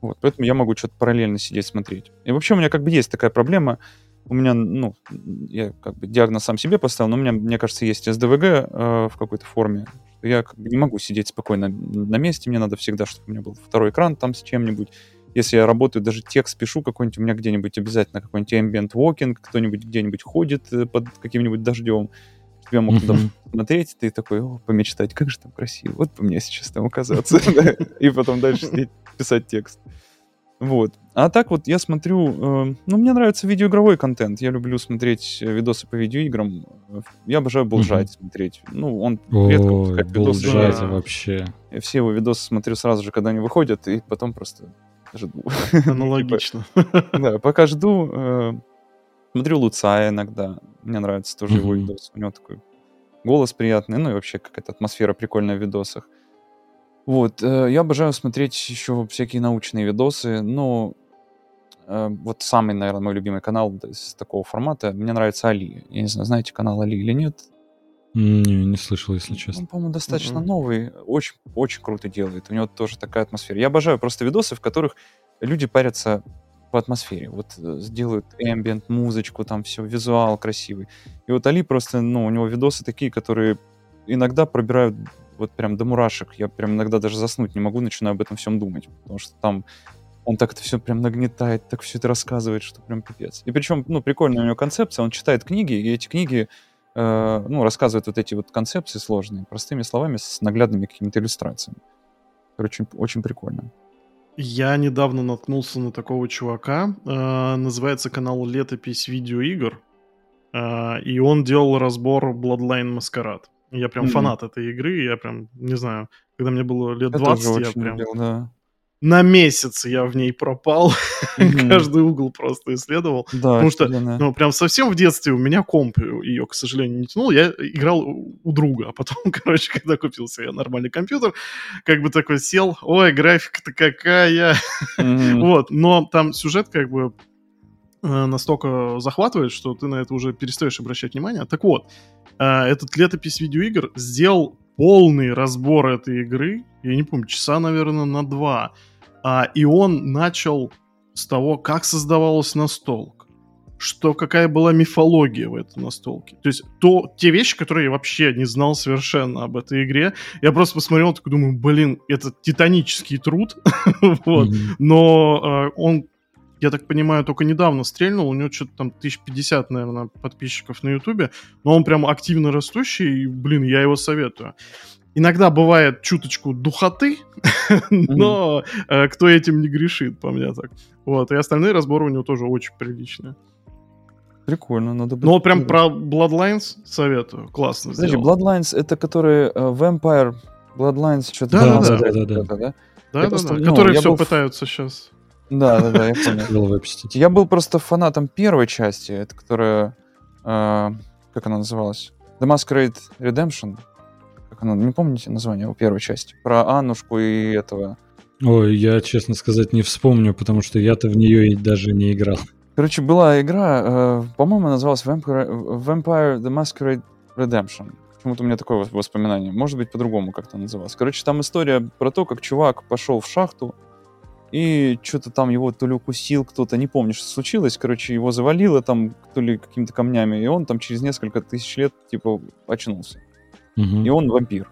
Вот, поэтому я могу что-то параллельно сидеть смотреть. И вообще у меня как бы есть такая проблема. У меня, ну, я как бы диагноз сам себе поставил, но у меня, мне кажется, есть СДВГ э, в какой-то форме. Я как бы не могу сидеть спокойно на месте, мне надо всегда, чтобы у меня был второй экран там с чем-нибудь. Если я работаю, даже текст пишу какой-нибудь, у меня где-нибудь обязательно какой-нибудь ambient walking, кто-нибудь где-нибудь ходит э, под каким-нибудь дождем, я мог туда Мгм. смотреть, ты такой, о, помечтать, как же там красиво, вот бы мне сейчас там оказаться, [laughs] и потом дальше писать текст. Вот. А так вот я смотрю, э, ну, мне нравится видеоигровой контент, я люблю смотреть э, видосы по видеоиграм, я обожаю Булжать смотреть, ну, он редко Ой, выпускает видосы, да. вообще. я все его видосы смотрю сразу же, когда они выходят, и потом просто жду. [laughs] Аналогично. Да, пока жду, э, смотрю Луцая иногда. Мне нравится тоже его видос. У него такой голос приятный, ну и вообще какая-то атмосфера прикольная в видосах. Вот, э, я обожаю смотреть еще всякие научные видосы, но э, вот самый, наверное, мой любимый канал из такого формата, мне нравится Али. Я не знаю, знаете канал Али или нет? Не, не слышал, если честно. Он, по-моему, достаточно Мгм. новый, очень, очень круто делает. У него тоже такая атмосфера. Я обожаю просто видосы, в которых люди парятся по атмосфере. Вот э, сделают ambient, музычку, там все, визуал красивый. И вот Али просто, ну, у него видосы такие, которые иногда пробирают вот прям до мурашек. Я прям иногда даже заснуть не могу, начинаю об этом всем думать. Потому что там он так это все прям нагнетает, так все это рассказывает, что прям пипец. И причем, ну, прикольная у него концепция. Он читает книги, и эти книги э, ну, рассказывает вот эти вот концепции сложные, простыми словами, с наглядными какими-то иллюстрациями. Короче, очень прикольно. Я недавно наткнулся на такого чувака. э, называется канал «Летопись видеоигр». э, и он делал разбор Bloodline Masquerade. Я прям Мгм. фанат этой игры. Я прям, не знаю, когда мне было лет Я 20, тоже я прям любил, да. на месяц я в ней пропал. [laughs] Мгм. Каждый угол просто исследовал. Да, потому что. Ну, прям совсем в детстве у меня комп ее, к сожалению, не тянул. Я играл у друга. А потом, [laughs] короче, когда купил себе нормальный компьютер, как бы такой сел, ой, графика-то какая. Мгм. [laughs] Вот, но там сюжет как бы настолько захватывает, что ты на это уже перестаешь обращать внимание. Так вот, э, этот летопись видеоигр сделал полный разбор этой игры, я не помню, часа, наверное, на два. А, и он начал с того, как создавалась настолка, что какая была мифология в этой настолке. То есть то, те вещи, которые я вообще не знал совершенно об этой игре. Я просто посмотрел, такой думаю, блин, это титанический труд. [laughs] вот. Но э, он, я так понимаю, только недавно стрельнул. У него что-то там 1050, наверное, подписчиков на Ютубе. Но он прям активно растущий. И, блин, я его советую. Иногда бывает чуточку духоты, [laughs] но э, кто этим не грешит, по мне так. Вот, и остальные разборы у него тоже очень приличные. Прикольно, надо быть. Но прям про Bloodlines советую. Классно Подожди, сделал. Bloodlines это которые э, Vampire Bloodlines, что-то Да, да, да, да, да. да? Да, да, ну. Да, да, да, понял. Головой обчистить. Я был просто фанатом первой части, это которая, э, как она называлась? The Masquerade Redemption. Как она, не помните название у первой части? Про Аннушку и этого. Ой, я, честно сказать, не вспомню, потому что я-то в нее и даже не играл. Короче, была игра, э, по-моему, называлась Vampire, Vampire The Masquerade Redemption. Почему-то у меня такое вос- воспоминание. Может быть, по-другому как-то называлось. Короче, там история про то, как чувак пошел в шахту, и что-то там его то ли укусил кто-то, не помню, что случилось. Короче, его завалило там то ли какими-то камнями, и он там через несколько тысяч лет, типа, очнулся. Мгм. И он вампир.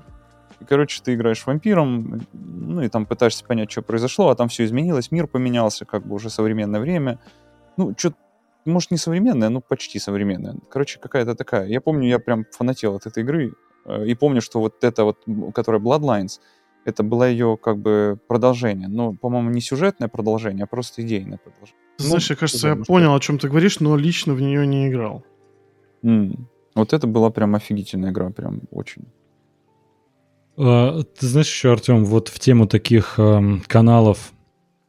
И, короче, ты играешь вампиром, ну и там пытаешься понять, что произошло, а там все изменилось, мир поменялся, как бы уже современное время. Ну, что может, не современное, но почти современное. Короче, какая-то такая. Я помню, я прям фанател от этой игры, э, и помню, что вот это вот, которая Bloodlines, это было ее как бы продолжение. Но, по-моему, не сюжетное продолжение, а просто идейное продолжение. Ты Ну, Знаешь, я кажется, я понял, о чем ты говоришь, но лично в нее не играл. М. Вот это была прям офигительная игра, прям очень. А, Ты знаешь еще, Артем, вот в тему таких эм, каналов,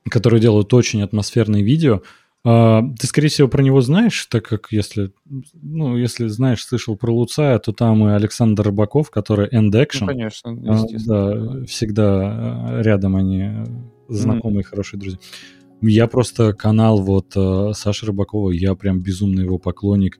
которые делают очень атмосферные видео, а, ты, скорее всего, про него знаешь, так как если, ну, если знаешь, слышал про Луцая, то там и Александр Рыбаков, который End Action. Ну, конечно, А, естественно. Да, всегда э, рядом они э, знакомые, хорошие друзья. Я просто канал вот э, Саши Рыбакова, я прям безумно его поклонник.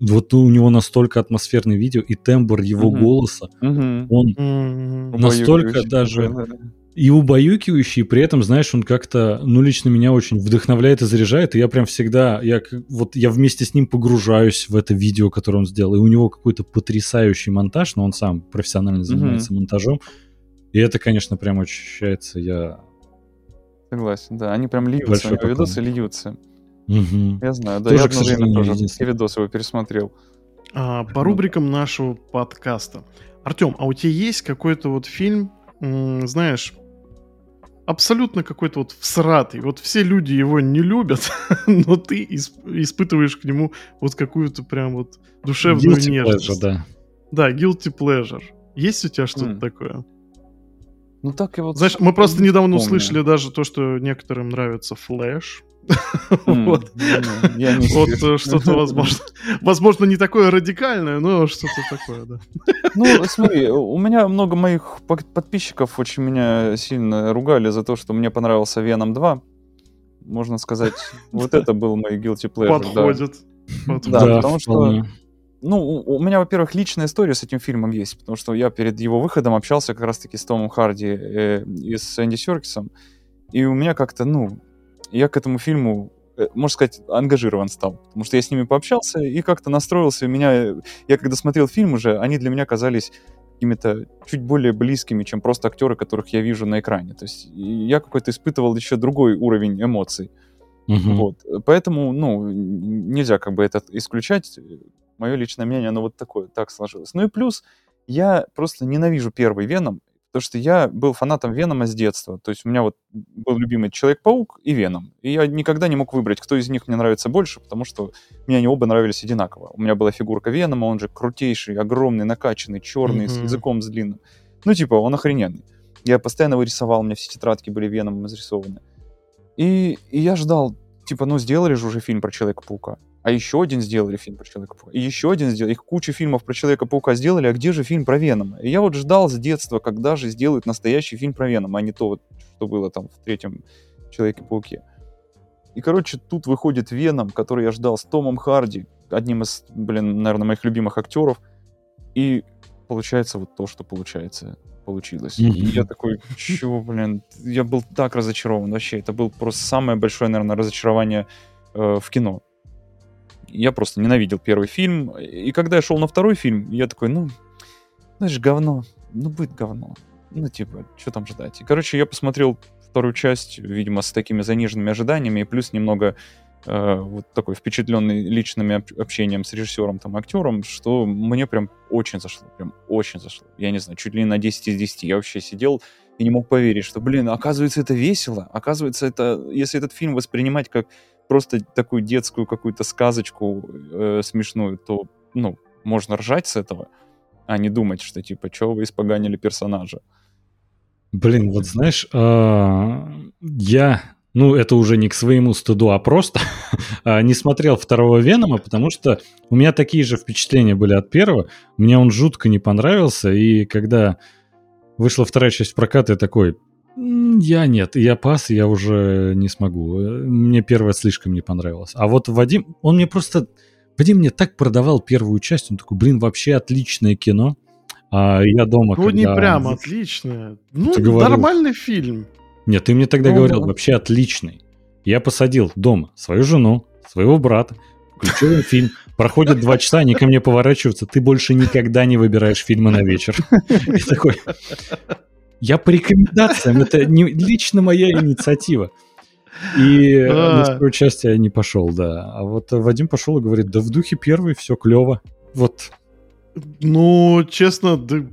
Вот у него настолько атмосферное видео, и тембр его Мгм. голоса, Мгм. он М, настолько Убаюкивающий даже- такой, да. И убаюкивающий, и при этом, знаешь, он как-то, ну, лично меня очень вдохновляет и заряжает, и я прям всегда, я вот я вместе с ним погружаюсь в это видео, которое он сделал, и у него какой-то потрясающий монтаж, но он сам профессионально занимается монтажом, и это, конечно, прям ощущается, я... Согласен, да. Они прям льются, Большой у него видосы льются. Мгм. Я знаю, да, Тоже, я одно время тоже все видосы его пересмотрел. А, по рубрикам нашего подкаста. Артем, а у тебя есть какой-то вот фильм, м, знаешь, абсолютно какой-то вот всратый. Вот все люди его не любят, [laughs] но ты исп- испытываешь к нему вот какую-то прям вот душевную Guilty нежность. pleasure, да. Да, guilty pleasure. Есть у тебя что-то М. такое? Ну так и вот... Знаешь, мы просто недавно помню. услышали даже то, что некоторым нравится Флэш. [laughs] Вот. ну, Я не Вот успел. э, что-то, [laughs] возможно, возможно, не такое радикальное, но что-то такое, да. Ну, смотри, у меня много моих подписчиков очень меня сильно ругали за то, что мне понравился Веном 2. Можно сказать, [laughs] вот это был мой guilty pleasure. Подходит. Да, потому что-. Ну, у у меня, во-первых, личная история с этим фильмом есть, потому что я перед его выходом общался как раз-таки с Томом Харди э, и с Энди Серкисом, и у меня как-то, ну, я к этому фильму, э, можно сказать, ангажирован стал, потому что я с ними пообщался и как-то настроился, меня, я когда смотрел фильм уже, они для меня казались какими-то чуть более близкими, чем просто актеры, которых я вижу на экране. То есть я какой-то испытывал еще другой уровень эмоций. Мгм. Вот. Поэтому, ну, нельзя как бы это исключать. Мое личное мнение, оно вот такое, так сложилось. Ну и плюс, я просто ненавижу первый Веном, потому что я был фанатом Венома с детства. То есть у меня вот был любимый Человек-паук и Веном. И я никогда не мог выбрать, кто из них мне нравится больше, потому что мне они оба нравились одинаково. У меня была фигурка Венома, он же крутейший, огромный, накачанный, черный, с Мгм. языком с длинным. Ну, типа, он охрененный. Я постоянно его рисовал, у меня все тетрадки были Веномом изрисованы. И, и я ждал, типа, ну сделали же уже фильм про Человека-паука. А еще один сделали фильм про Человека-паука. И еще один сделали. Их кучу фильмов про Человека-паука сделали, а где же фильм про Венома? И я вот ждал с детства, когда же сделают настоящий фильм про Венома, а не то вот, что было там в третьем Человеке-пауке. И, короче, тут выходит Веном, который я ждал с Томом Харди, одним из, блин, наверное, моих любимых актеров. И получается вот то, что получается, получилось. И я такой, чего, блин, я был так разочарован вообще. Это был просто самое большое, наверное, разочарование э, в кино. Я просто ненавидел первый фильм. И когда я шел на второй фильм, я такой, ну, ну это же говно. Ну, будет говно. Ну, типа, что там ждать? И, короче, я посмотрел вторую часть, видимо, с такими заниженными ожиданиями, и плюс немного э, вот такой впечатленный личным об- общением с режиссером, там, актером, что мне прям очень зашло, прям очень зашло. Я не знаю, чуть ли на 10 из 10. Я вообще сидел и не мог поверить, что, блин, оказывается, это весело. Оказывается, это, если этот фильм воспринимать как просто такую детскую какую-то сказочку э, смешную, то, ну, можно ржать с этого. а не думать, что типа, что вы испоганили персонажа. Блин, вот знаешь, а, я, ну это уже не к своему стыду, а просто [laughs] а, не смотрел второго Венома, потому что у меня такие же впечатления были от первого. Мне он жутко не понравился, и когда вышла вторая часть проката, я такой, я нет, я пас, я уже не смогу. Мне первая слишком не понравилась. А вот Вадим, он мне просто... Вадим мне так продавал первую часть, он такой, блин, вообще отличное кино. А я дома, Ну, не когда- прям отличное. Ну, говорил. нормальный фильм. Нет, ты мне тогда Ну, говорил, да. вообще отличный. Я посадил дома свою жену, своего брата, включил фильм. Проходит два часа, они ко мне поворачиваются. Ты больше никогда не выбираешь фильмы на вечер. [laughs] И такой... Я по рекомендациям, это не лично моя инициатива. И э, на вторую часть я не пошел, да. А вот Вадим пошел и говорит, да в духе первый, все клево. Вот. Ну, честно, да,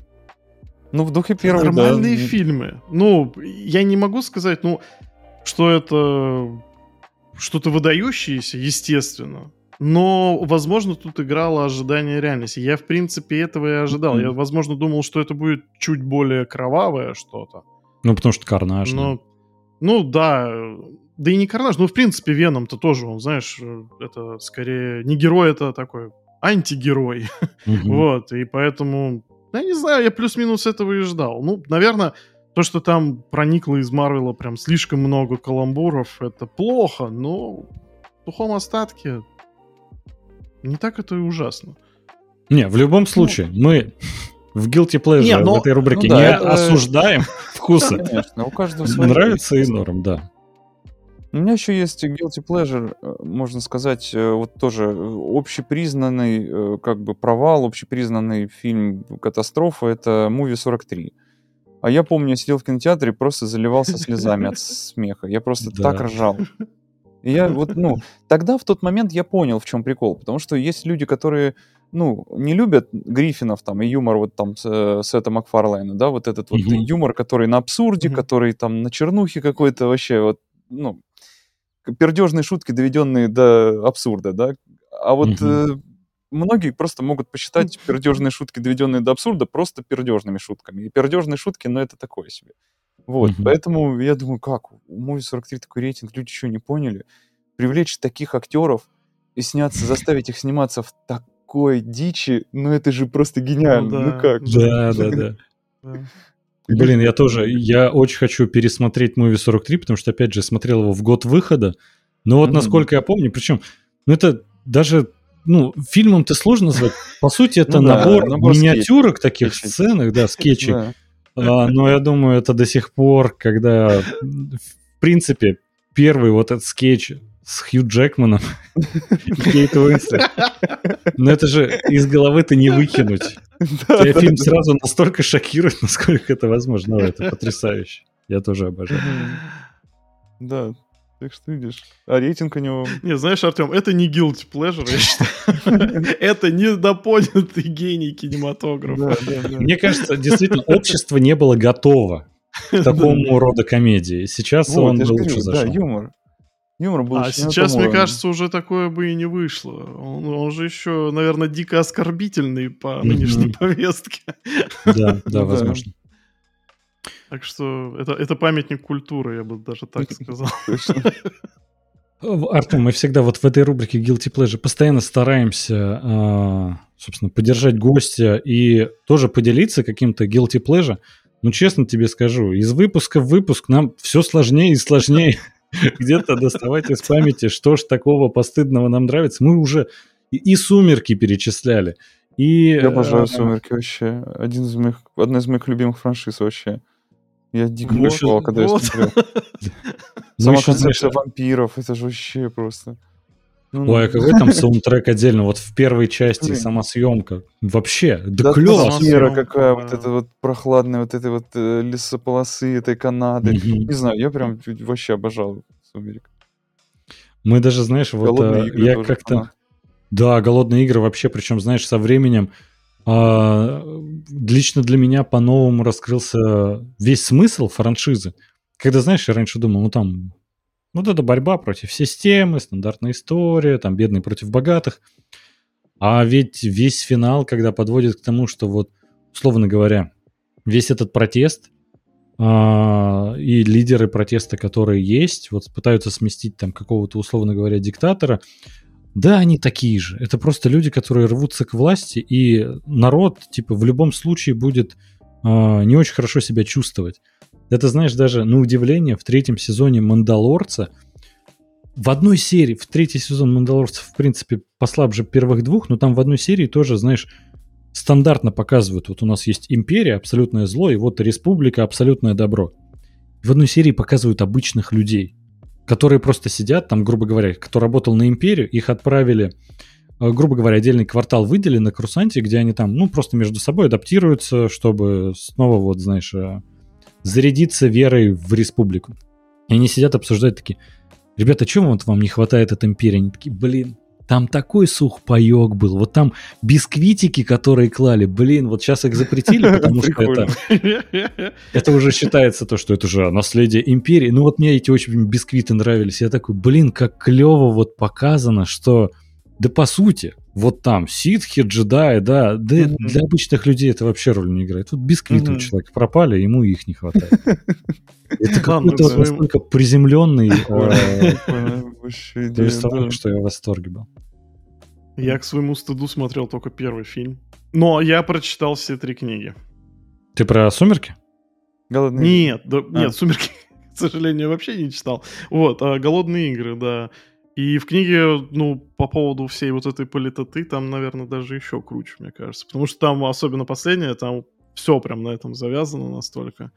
Ну, в духе первого, да. нормальные фильмы. Ну, я не могу сказать, ну, что это что-то выдающееся, естественно. Но, возможно, тут играло ожидание реальности. Я, в принципе, этого и ожидал. Я, Мгм. возможно, думал, что это будет чуть более кровавое что-то. Ну, потому что карнаж. Но, ну да, да и не Карнаж, ну в принципе Веном-то тоже, он, знаешь, это скорее не герой, это такой антигерой, Мгм. вот, и поэтому, я не знаю, я плюс-минус этого и ждал. Ну, наверное, то, что там проникло из Марвела прям слишком много каламбуров, это плохо, но в сухом остатке не так это и ужасно. Не, в любом случае, мы в Guilty Pleasure Не, но- в этой рубрике ну да, не это- осуждаем [laughs] вкусы. Конечно, у каждого свои. Нравится и норм, да. У меня еще есть guilty pleasure, э, можно сказать, э, вот тоже э, общепризнанный как бы провал, общепризнанный фильм катастрофа, это «Муви 43». А я помню, я сидел в кинотеатре и просто заливался слезами от [laughs] смеха. Я просто так ржал. И я вот, ну, тогда в тот момент я понял, в чем прикол. Потому что есть люди, которые, ну, не любят Гриффинов там и юмор вот там с, э, Сета Макфарлайна, да, вот этот вот Мгм. юмор, который на абсурде, Мгм. который там на чернухе какой-то вообще вот, ну, пердежные шутки, доведенные до абсурда, да. А вот Мгм. э, многие просто могут посчитать пердежные шутки, доведенные до абсурда, просто пердежными шутками. И пердежные шутки, ну, это такое себе. Вот, Мгм. поэтому я думаю, как, у Movie 43 такой рейтинг, люди еще не поняли. Привлечь таких актеров и сняться, заставить их сниматься в такой дичи, ну это же просто гениально. Ну, да. как? Да, да, да. Да. Блин, я тоже, я очень хочу пересмотреть Movie 43, потому что, опять же, смотрел его в год выхода. Но вот Мгм. насколько я помню, причем, ну это даже, ну, фильмом-то сложно назвать. По сути, это Ну да, набор, миниатюрок таких, скетчей. сценок, да, скетчей. Да. А, но я думаю, это до сих пор, когда, в принципе, первый вот этот скетч с Хью Джекманом и Кейт Уинслет. Но это же из головы-то не выкинуть. Тебя фильм сразу настолько шокирует, насколько это возможно. Ну, это потрясающе. Я тоже обожаю. Да, так что видишь. А рейтинг у него... Не, знаешь, Артем, это не guilty pleasure, я считаю. [laughs] Это недопонятый гений кинематографа. Мне кажется, действительно, общество не было готово к такому рода комедии. Сейчас он лучше говорю, да, зашел. юмор. Юмор был А сейчас, мне кажется, уже такое бы и не вышло. Он, он же еще, наверное, дико оскорбительный по нынешней повестке. Да, да, да. возможно. Так что это, это памятник культуры, я бы даже так сказал. [laughs] Точно. Артем, мы всегда вот в этой рубрике Guilty Pleasure постоянно стараемся, а, собственно, поддержать гостя и тоже поделиться каким-то Guilty Pleasure. Ну, честно тебе скажу, из выпуска в выпуск нам все сложнее и сложнее [laughs] где-то доставать из памяти, что ж такого постыдного нам нравится. Мы уже и- и «Сумерки» перечисляли, и... Я обожаю э, «Сумерки» вообще. Один из моих, одна из моих любимых франшиз вообще. Я дико Вот, кайфовал, когда вот. я смотрел. ну, [laughs] Сама концепция вампиров, это же вообще просто... Ну, Ой, а какой там [laughs] саундтрек отдельно? Вот в первой части сама съемка. Вообще, да, Да клево. атмосфера какая, вот это вот прохладная, вот этой вот э, лесополосы, этой Канады. Не знаю, я прям вообще обожал «Сумерек». Мы даже, знаешь, вот «Голодные а, игры» я как-то... Да, голодные игры вообще, причем, знаешь, со временем а, лично для меня по-новому раскрылся весь смысл франшизы. Когда, знаешь, я раньше думал, ну там, вот это борьба против системы, стандартная история, там бедные против богатых. А ведь весь финал, когда подводит к тому, что вот условно говоря, весь этот протест а, и лидеры протеста, которые есть, вот пытаются сместить там какого-то, условно говоря, диктатора, да, они такие же. Это просто люди, которые рвутся к власти, и народ, типа, в любом случае будет э, не очень хорошо себя чувствовать. Это, знаешь, даже на удивление, в третьем сезоне «Мандалорца» в одной серии, в третий сезон «Мандалорца», в принципе, послабже первых двух, но там в одной серии тоже, знаешь, стандартно показывают, вот у нас есть империя, абсолютное зло, и вот республика, абсолютное добро. В одной серии показывают обычных людей, которые просто сидят, там, грубо говоря, кто работал на империю, их отправили, э, грубо говоря, отдельный квартал выделили на Крусанте, где они там, ну, просто между собой адаптируются, чтобы снова, вот, знаешь, э, зарядиться верой в республику. И они сидят, обсуждают такие, ребята, чего вот вам не хватает от империи? Они такие, блин, там такой сухпайок был. Вот там бисквитики, которые клали, блин, вот сейчас их запретили, [laughs] потому что это, это уже считается то, что это же наследие империи. Ну вот мне эти очень бисквиты нравились. Я такой, блин, как клево вот показано, что да по сути, вот там ситхи, джедаи, да, да mm-hmm. для обычных людей это вообще роль не играет. Тут бисквиты mm-hmm. у человека пропали, ему их не хватает. [laughs] Это какой-то настолько приземленный повествование, [laughs] что я в восторге был. Я к своему стыду смотрел только первый фильм. Но я прочитал все три книги. Ты про «Сумерки»? Голодные Нет, да, а. нет, «Сумерки», [laughs] к сожалению, вообще не читал. Вот, а «Голодные игры», да. И в книге, ну, по поводу всей вот этой политоты, там, наверное, даже еще круче, мне кажется. Потому что там, особенно последняя, там все прям на этом завязано настолько.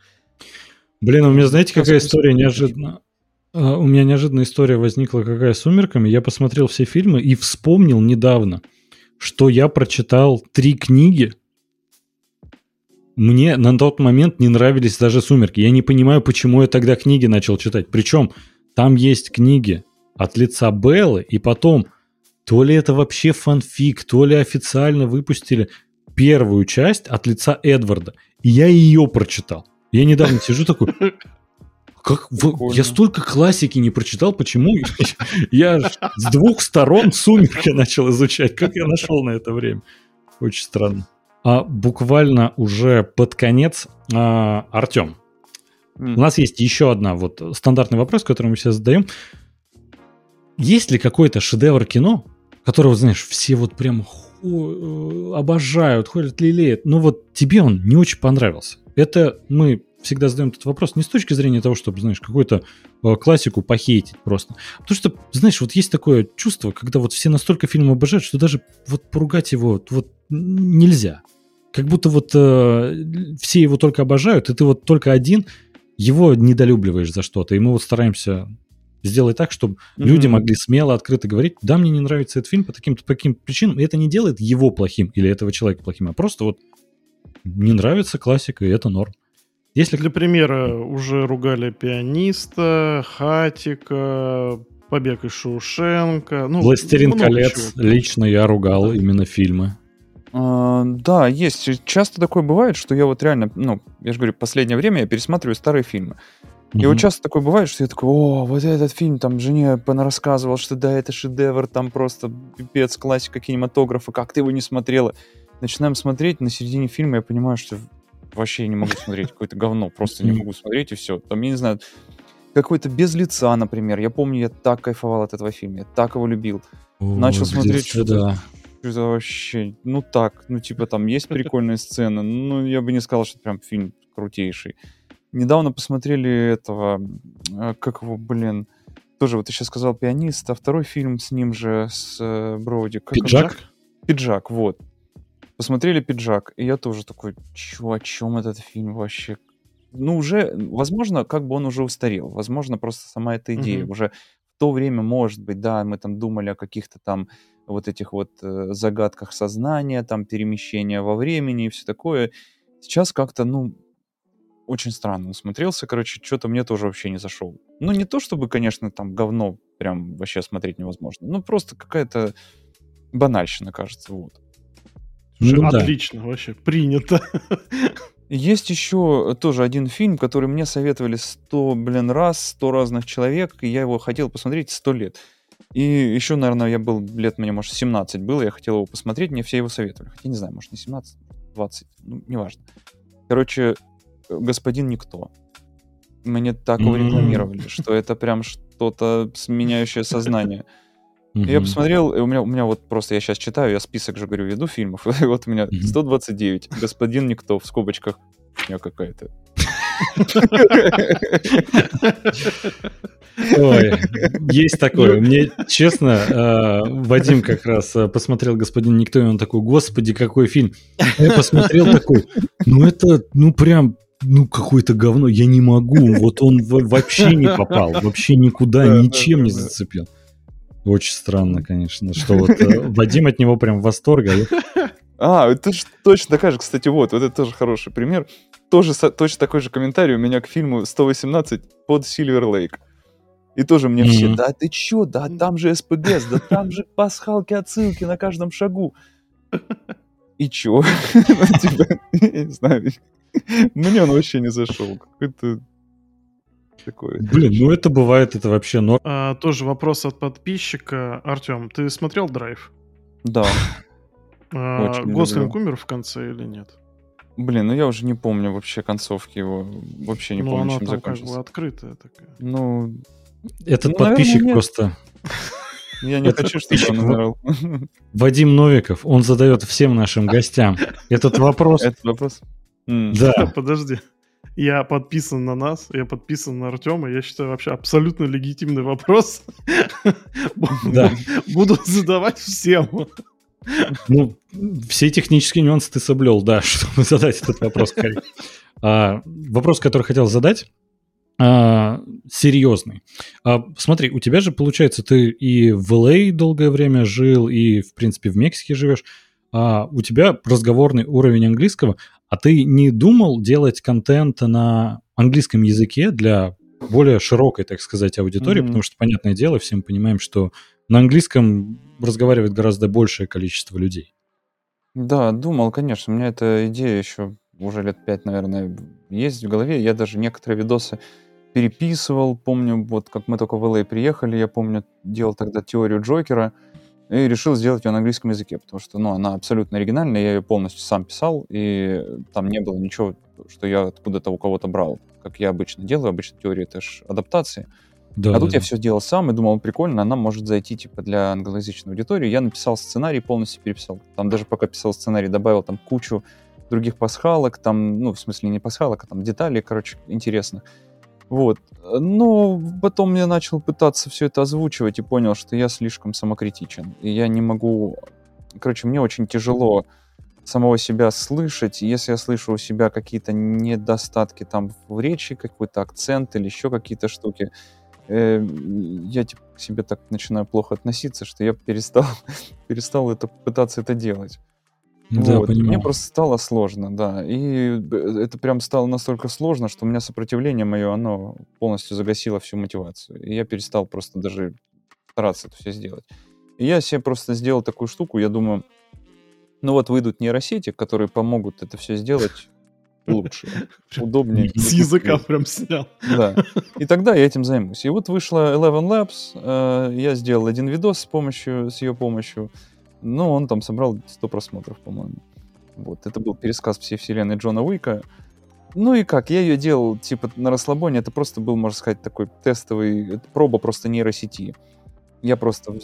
Блин, у меня, знаете, какая история неожиданно? А, у меня неожиданная история возникла какая с «Сумерками». Я посмотрел все фильмы и вспомнил недавно, что я прочитал три книги. Мне на тот момент не нравились даже «Сумерки». Я не понимаю, почему я тогда книги начал читать. Причем там есть книги от лица Беллы, и потом то ли это вообще фанфик, то ли официально выпустили первую часть от лица Эдварда. И я ее прочитал. Я недавно [laughs] сижу такой, как вы, я столько классики не прочитал, почему [laughs] я с двух сторон сумерки начал изучать? Как я нашел на это время? Очень странно. А буквально уже под конец, а, Артем, mm. у нас есть еще одна вот стандартный вопрос, который мы сейчас задаем. Есть ли какой-то шедевр кино, которого, знаешь, все вот прям э, обожают, ходят, лелеют, но вот тебе он не очень понравился? Это мы всегда задаем этот вопрос не с точки зрения того, чтобы, знаешь, какую-то э, классику похейтить просто. Потому что, знаешь, вот есть такое чувство, когда вот все настолько фильм обожают, что даже вот поругать его вот нельзя. Как будто вот э, все его только обожают, и ты вот только один его недолюбливаешь за что-то. И мы вот стараемся сделать так, чтобы mm-hmm. люди могли смело, открыто говорить, да, мне не нравится этот фильм по таким-то по таким причинам, и это не делает его плохим или этого человека плохим, а просто вот не нравится классика, и это норм. Если для примера уже ругали пианиста, Хатика, Побег из Шоушенка. Ну, Властелин колец. Чего. Лично я ругал именно фильмы. А, да, есть. Часто такое бывает, что я вот реально, ну, я же говорю, последнее время я пересматриваю старые фильмы. И вот часто такое бывает, что я такой, о, вот этот фильм, там, жене рассказывал, что да, это шедевр, там просто пипец, классика кинематографа, как ты его не смотрела. Начинаем смотреть, на середине фильма я понимаю, что вообще не могу смотреть, какое-то говно, просто не могу смотреть, и все. Там, я не знаю, какой-то без лица, например. Я помню, я так кайфовал от этого фильма, я так его любил. О, Начал смотреть что-то. Да. Что-то вообще, ну так, ну типа там есть прикольные сцены, ну я бы не сказал, что прям фильм крутейший. Недавно посмотрели этого, э, как его, блин, тоже вот ты сейчас сказал «Пианист», а второй фильм с ним же, с э, Броуди. Как «Пиджак»? Он? «Пиджак», вот. Посмотрели «Пиджак», и я тоже такой, чё, о чем этот фильм вообще? Ну, уже, возможно, как бы он уже устарел. Возможно, просто сама эта идея. Mm-hmm. Уже в то время, может быть, да, мы там думали о каких-то там вот этих вот э, загадках сознания, там перемещения во времени и все такое. Сейчас как-то, ну, очень странно он смотрелся. Короче, что-то мне тоже вообще не зашел. Ну, не то чтобы, конечно, там говно прям вообще смотреть невозможно. Ну, просто какая-то банальщина, кажется, вот. Ну, Отлично, да. вообще, принято. [laughs] Есть еще тоже один фильм, который мне советовали сто, блин, раз, сто разных человек, и я его хотел посмотреть сто лет. И еще, наверное, я был лет, мне, может, 17 было, я хотел его посмотреть, мне все его советовали. Хотя не знаю, может, не 17, 20, ну, неважно. Короче, господин никто. Мне так его рекламировали, что это прям что-то сменяющее сознание. Я посмотрел, и у меня, у меня вот просто, я сейчас читаю, я список же, говорю, веду фильмов, [laughs] и вот у меня Мгм. 129, господин никто, в скобочках, я какая-то. Ой, есть такое. Мне, честно, э, Вадим как раз э, посмотрел «Господин Никто», и он такой, господи, какой фильм. Я посмотрел такой, ну это, ну прям, ну какое-то говно, я не могу. Вот он во- вообще не попал, вообще никуда, Да, да, ничем не зацепил. Очень странно, конечно, что вот э, [laughs] Вадим от него прям в восторге. а А, это ж точно такая же, кстати, вот, вот это тоже хороший пример. Тоже точно такой же комментарий у меня к фильму 118 под Silver Lake. И тоже мне все, Мгм. да ты чё, да там же СПГС, да там же пасхалки, отсылки на каждом шагу. И чё? [laughs] Ну, типа, [laughs] я не знаю. [laughs] Мне он вообще не зашел. Какой-то такой. Блин, ну это бывает, это вообще норм. А, тоже вопрос от подписчика. Артем, ты смотрел драйв? Да. А, Гослинг умер в конце или нет? Блин, ну я уже не помню вообще концовки его. Вообще не ну, помню, она чем там как бы открытая такая. Ну, Этот Ну, наверное, подписчик нет. просто [laughs] я не Это хочу, чтобы подписчик, он ну, умирал. Вадим Новиков, он задает всем нашим гостям этот вопрос. Этот вопрос? Да, [laughs] Подожди. Я подписан на нас, я подписан на Артема. Я считаю, вообще абсолютно легитимный вопрос. [laughs] Да. Буду задавать всем. ну, все технические нюансы ты соблел, да, [laughs] чтобы задать этот вопрос. А, вопрос, который хотел задать, а, серьезный. А, смотри, у тебя же, получается, ты и в LA долгое время жил, и, в принципе, в Мексике живешь. А, у тебя разговорный уровень английского, а ты не думал делать контент на английском языке для более широкой, так сказать, аудитории, Мгм. потому что, понятное дело, все мы понимаем, что на английском разговаривает гораздо большее количество людей. Да, думал, конечно. У меня эта идея еще уже лет пять, наверное, есть в голове. Я даже некоторые видосы переписывал. Помню, вот как мы только в LA приехали, я помню, делал тогда теорию Джокера и решил сделать ее на английском языке, потому что, ну, она абсолютно оригинальная, я ее полностью сам писал, и там не было ничего, что я откуда-то у кого-то брал, как я обычно делаю. Обычно теория — это ж адаптации. Да, а тут да, я да. все делал сам и думал, прикольно, она может зайти типа для англоязычной аудитории. Я написал сценарий, полностью переписал. Там даже пока писал сценарий, добавил там кучу других пасхалок, там, ну, в смысле не пасхалок, а там деталей, короче, интересно. Вот. Но потом я начал пытаться все это озвучивать и понял, что я слишком самокритичен. И я не могу... Короче, мне очень тяжело самого себя слышать. Если я слышу у себя какие-то недостатки там в речи, какой-то акцент или еще какие-то штуки, э, я типа, к себе так начинаю плохо относиться, что я перестал, [laughs] перестал это, пытаться это делать. Да, Вот. Мне понимаю. просто стало сложно, да. И б- это прям стало настолько сложно, что у меня сопротивление мое, оно полностью загасило всю мотивацию. И я перестал просто даже стараться это все сделать. И я себе просто сделал такую штуку, я думаю, ну вот выйдут нейросети, которые помогут это все сделать лучше, [laughs] удобнее. С языка прям снял. Да. [laughs] И тогда я этим займусь. И вот вышла Eleven Labs, э, я сделал один видос с помощью, с ее помощью. Ну, он там собрал 100 просмотров, по-моему. Вот, это был пересказ всей вселенной Джона Уика. Ну и как, я ее делал типа на расслабоне, это просто был, можно сказать, такой тестовый, проба просто нейросети. Я просто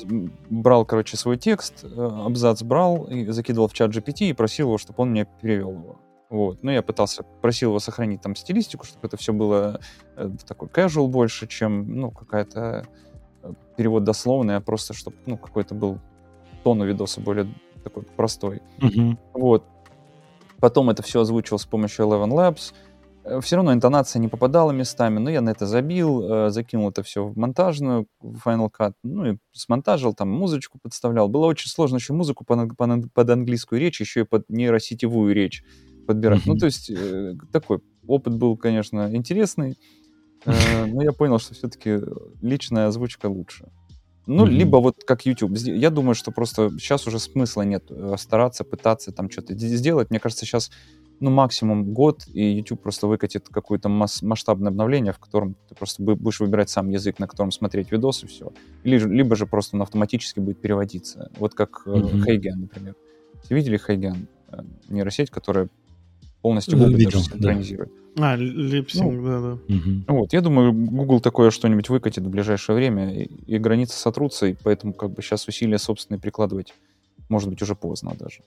брал, короче, свой текст, э, абзац брал, и закидывал в чат GPT и просил его, чтобы он мне перевел его. Вот. Ну, я пытался, просил его сохранить там стилистику, чтобы это все было э, такой casual больше, чем, ну, какая-то э, перевод дословный, а просто, чтобы, ну, какой-то был тон у видоса более такой простой. Мгм. Вот. Потом это все озвучил с помощью Eleven Labs. Все равно интонация не попадала местами, но я на это забил, э, закинул это все в монтажную, в Final Cut, ну и смонтажил, там музычку подставлял. Было очень сложно еще музыку под, ан- под ан- под английскую речь, еще и под нейросетевую речь подбирать. Ну, Мгм. то есть э, такой опыт был, конечно, интересный, э, но я понял, что все-таки личная озвучка лучше. Ну, Мгм. либо вот как YouTube. Я думаю, что просто сейчас уже смысла нет э, стараться, пытаться там что-то сделать. Мне кажется, сейчас ну, максимум год, и YouTube просто выкатит какое-то масштабное обновление, в котором ты просто бу- будешь выбирать сам язык, на котором смотреть видосы, и все. Либо, либо же просто он автоматически будет переводиться. Вот как э, Мгм. Хейген, например. Видели Хейген? э, нейросеть, которая полностью Ну, Google видел, даже да. синхронизирует. А, липсинг, да-да. Мгм. Вот, я думаю, Google такое что-нибудь выкатит в ближайшее время, и, и границы сотрутся, и поэтому как бы сейчас усилия собственные прикладывать может быть уже поздно даже.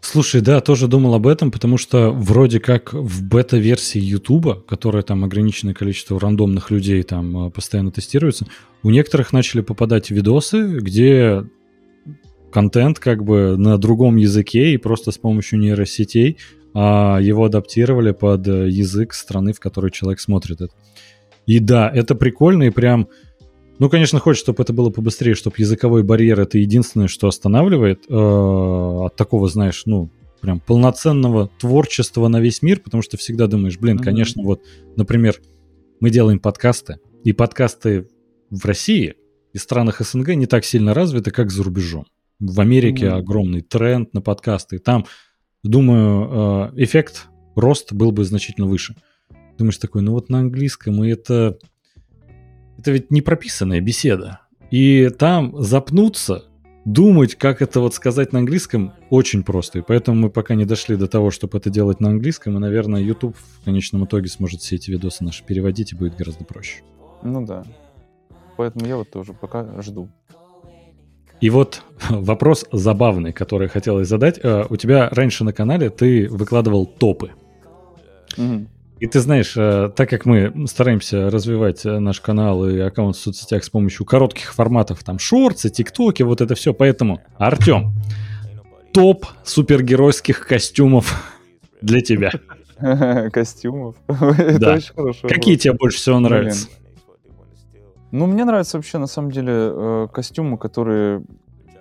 Слушай, да, тоже думал об этом, потому что вроде как в бета-версии Ютуба, которая там ограниченное количество рандомных людей там э, постоянно тестируется, у некоторых начали попадать видосы, где контент как бы на другом языке и просто с помощью нейросетей а, его адаптировали под язык страны, в которой человек смотрит это. И да, это прикольно и прям... Ну, конечно, хочется, чтобы это было побыстрее, чтобы языковой барьер это единственное, что останавливает э, от такого, знаешь, ну, прям полноценного творчества на весь мир, потому что всегда думаешь, блин, Мгм. конечно, вот, например, мы делаем подкасты, и подкасты в России и странах СНГ не так сильно развиты, как за рубежом. В Америке Мгм. огромный тренд на подкасты, и там, думаю, э, эффект, рост был бы значительно выше. Думаешь такой, ну вот на английском, и это... Это ведь не прописанная беседа. И там запнуться, думать, как это вот сказать на английском, очень просто. И поэтому мы пока не дошли до того, чтобы это делать на английском. И, наверное, YouTube в конечном итоге сможет все эти видосы наши переводить, и будет гораздо проще. Ну да. Поэтому я вот тоже пока жду. И вот [laughs] вопрос забавный, который я хотел задать. Э, У тебя раньше на канале ты выкладывал топы. Мгм. И ты знаешь, э, так как мы стараемся развивать э, наш канал и аккаунт в соцсетях с помощью коротких форматов, там, шорты, тиктоки, вот это все, поэтому, Артем, топ супергеройских костюмов [laughs] для тебя. [laughs] Костюмов. Да. Какие тебе больше всего нравятся? Ну, мне нравятся вообще, на самом деле, э, костюмы, которые,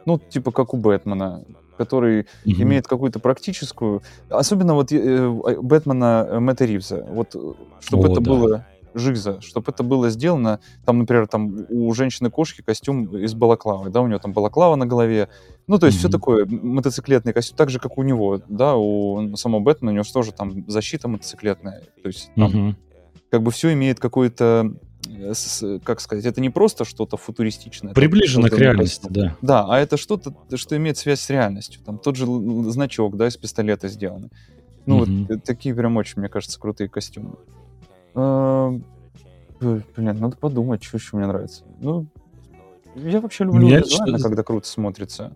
ну, типа как у Бэтмена, который Мгм. имеет какую-то практическую... Особенно вот э, Бэтмена э, Мэтта Ривза. Вот, чтобы О, это да. было жиза, чтобы это было сделано, там, например, там у женщины-кошки костюм из балаклавы, да, у нее там балаклава на голове, ну, то есть все Мгм. такое, мотоциклетный костюм, так же, как у него, да, у самого Бэтмена, у него же тоже там защита мотоциклетная, то есть там Мгм. как бы все имеет какой-то, с- как сказать, это не просто что-то футуристичное. Приближено к созданный реальности, да. Да, а это что-то, что имеет связь с реальностью. Там тот же значок, да, из пистолета сделанный. Ну, Мгм. вот э, такие прям очень, мне кажется, крутые костюмы. А, э, Блин, надо подумать, что еще мне нравится. Ну, я вообще люблю Меня визуально, когда круто смотрится.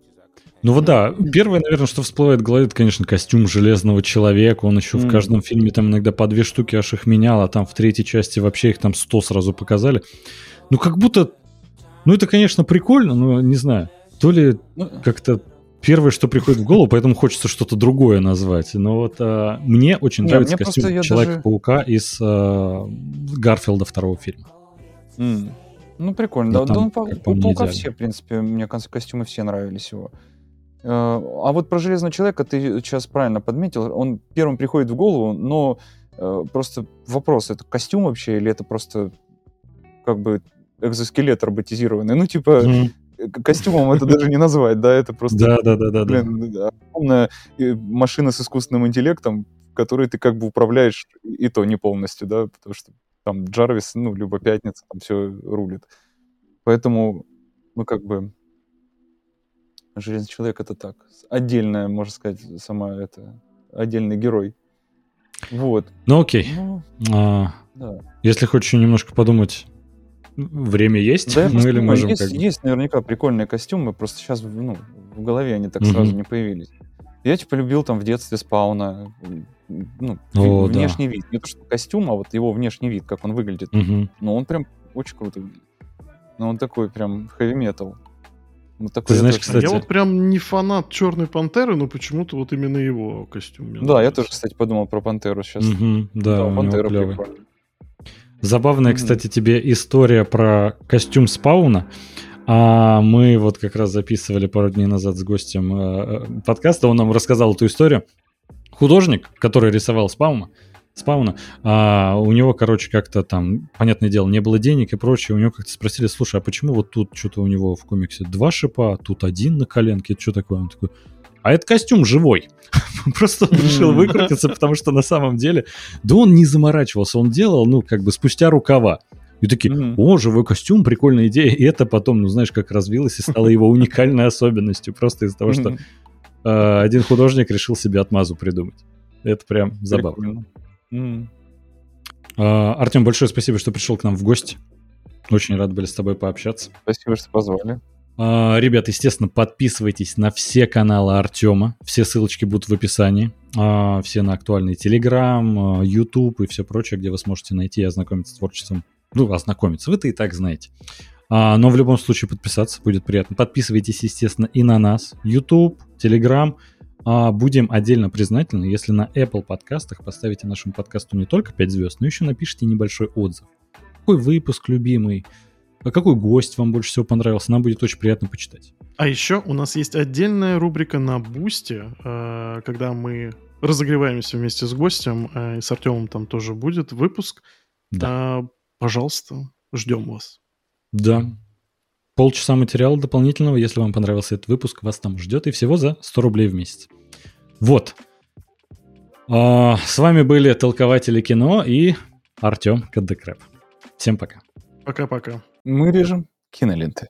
Ну вот да, первое, наверное, что всплывает в голове, это, конечно, костюм Железного Человека. Он еще в Мгм. каждом фильме там иногда по две штуки аж их менял, а там в третьей части вообще их там 100 сразу показали. Ну как будто... Ну это, конечно, прикольно, но не знаю. То ли Ну, как-то первое, что приходит в голову, поэтому хочется что-то другое назвать. Но вот а, мне очень Не, нравится мне костюм Человека-паука из а, Гарфилда второго фильма. м. Ну, прикольно. Ну, да, там, да, он мне, паука все, в принципе, мне костюмы все нравились его. Э, А вот про Железного Человека ты сейчас правильно подметил. Он первым приходит в голову, но э, просто вопрос, это костюм вообще или это просто как бы экзоскелет роботизированный? Ну, типа, э, костюмом это даже не назвать, да, это просто Да, да, да, да, да. блин, да, огромная машина с искусственным интеллектом, которой ты как бы управляешь, и то не полностью, да, потому что там Джарвис, ну, либо Пятница, там все рулит. Поэтому, ну, как бы, Железный Человек — это так, отдельная, можно сказать, сама это, отдельный герой. Вот. Ну окей. Ну, А, да. если хочешь немножко подумать, время есть, Да, я ну просто или думаю, можем есть, как бы- есть наверняка прикольные костюмы, просто сейчас ну, в голове они так Мгм. сразу не появились. Я типа любил там в детстве спауна, ну, О, ви- да. внешний вид. Не то, что костюм, а вот его внешний вид, как он выглядит. Мгм. Но он прям очень круто выглядит. Ну, он такой прям хэви-метал. Ну, такой Ты я знаешь, тоже- кстати- Я вот прям не фанат Черной Пантеры, но почему-то вот именно его костюм. Да, я нравится. тоже, кстати, подумал про Пантеру сейчас. Мгм, Да, у него Пантера прикольная. Забавная, Мгм. кстати, тебе история про костюм спауна. А мы вот как раз записывали пару дней назад с гостем э, э, подкаста, он нам рассказал эту историю. Художник, который рисовал спауна, спауна, а, у него, короче, как-то там, понятное дело, не было денег и прочее, у него как-то спросили, слушай, а почему вот тут что-то у него в комиксе два шипа, а тут один на коленке, это что такое? Он такой, а это костюм живой. [laughs] Просто он решил выкрутиться, потому что на самом деле, да он не заморачивался, он делал, ну, как бы спустя рукава. И такие, Мгм. о, живой костюм, прикольная идея. И это потом, ну, знаешь, как развилось и стало его [laughs] уникальной особенностью. Просто из-за того, что один художник решил себе отмазу придумать. Это прям забавно. М. А, Артем, большое спасибо, что пришел к нам в гости. Очень рад были с тобой пообщаться. Спасибо, что позвали. А, Ребят, естественно, подписывайтесь на все каналы Артема. Все ссылочки будут в описании. А, Все на актуальный Телеграм, YouTube и все прочее, где вы сможете найти и ознакомиться с творчеством. Ну, ознакомиться, вы-то и так знаете. А, Но в любом случае подписаться будет приятно. Подписывайтесь, естественно, и на нас. YouTube, Telegram. А, Будем отдельно признательны, если на Apple подкастах поставите нашему подкасту не только 5 звезд, но еще напишите небольшой отзыв. Какой выпуск любимый, а какой гость вам больше всего понравился, нам будет очень приятно почитать. А еще у нас есть отдельная рубрика на Boosty, э, когда мы разогреваемся вместе с гостем, и с Артемом там тоже будет выпуск. Да. Пожалуйста, ждем вас. Да. Полчаса материала дополнительного, если вам понравился этот выпуск, вас там ждет, и всего за 100 рублей в месяц. Вот. А, с вами были толкователи кино и Артем Каддекрэп. Всем пока. Пока-пока. Мы режем киноленты.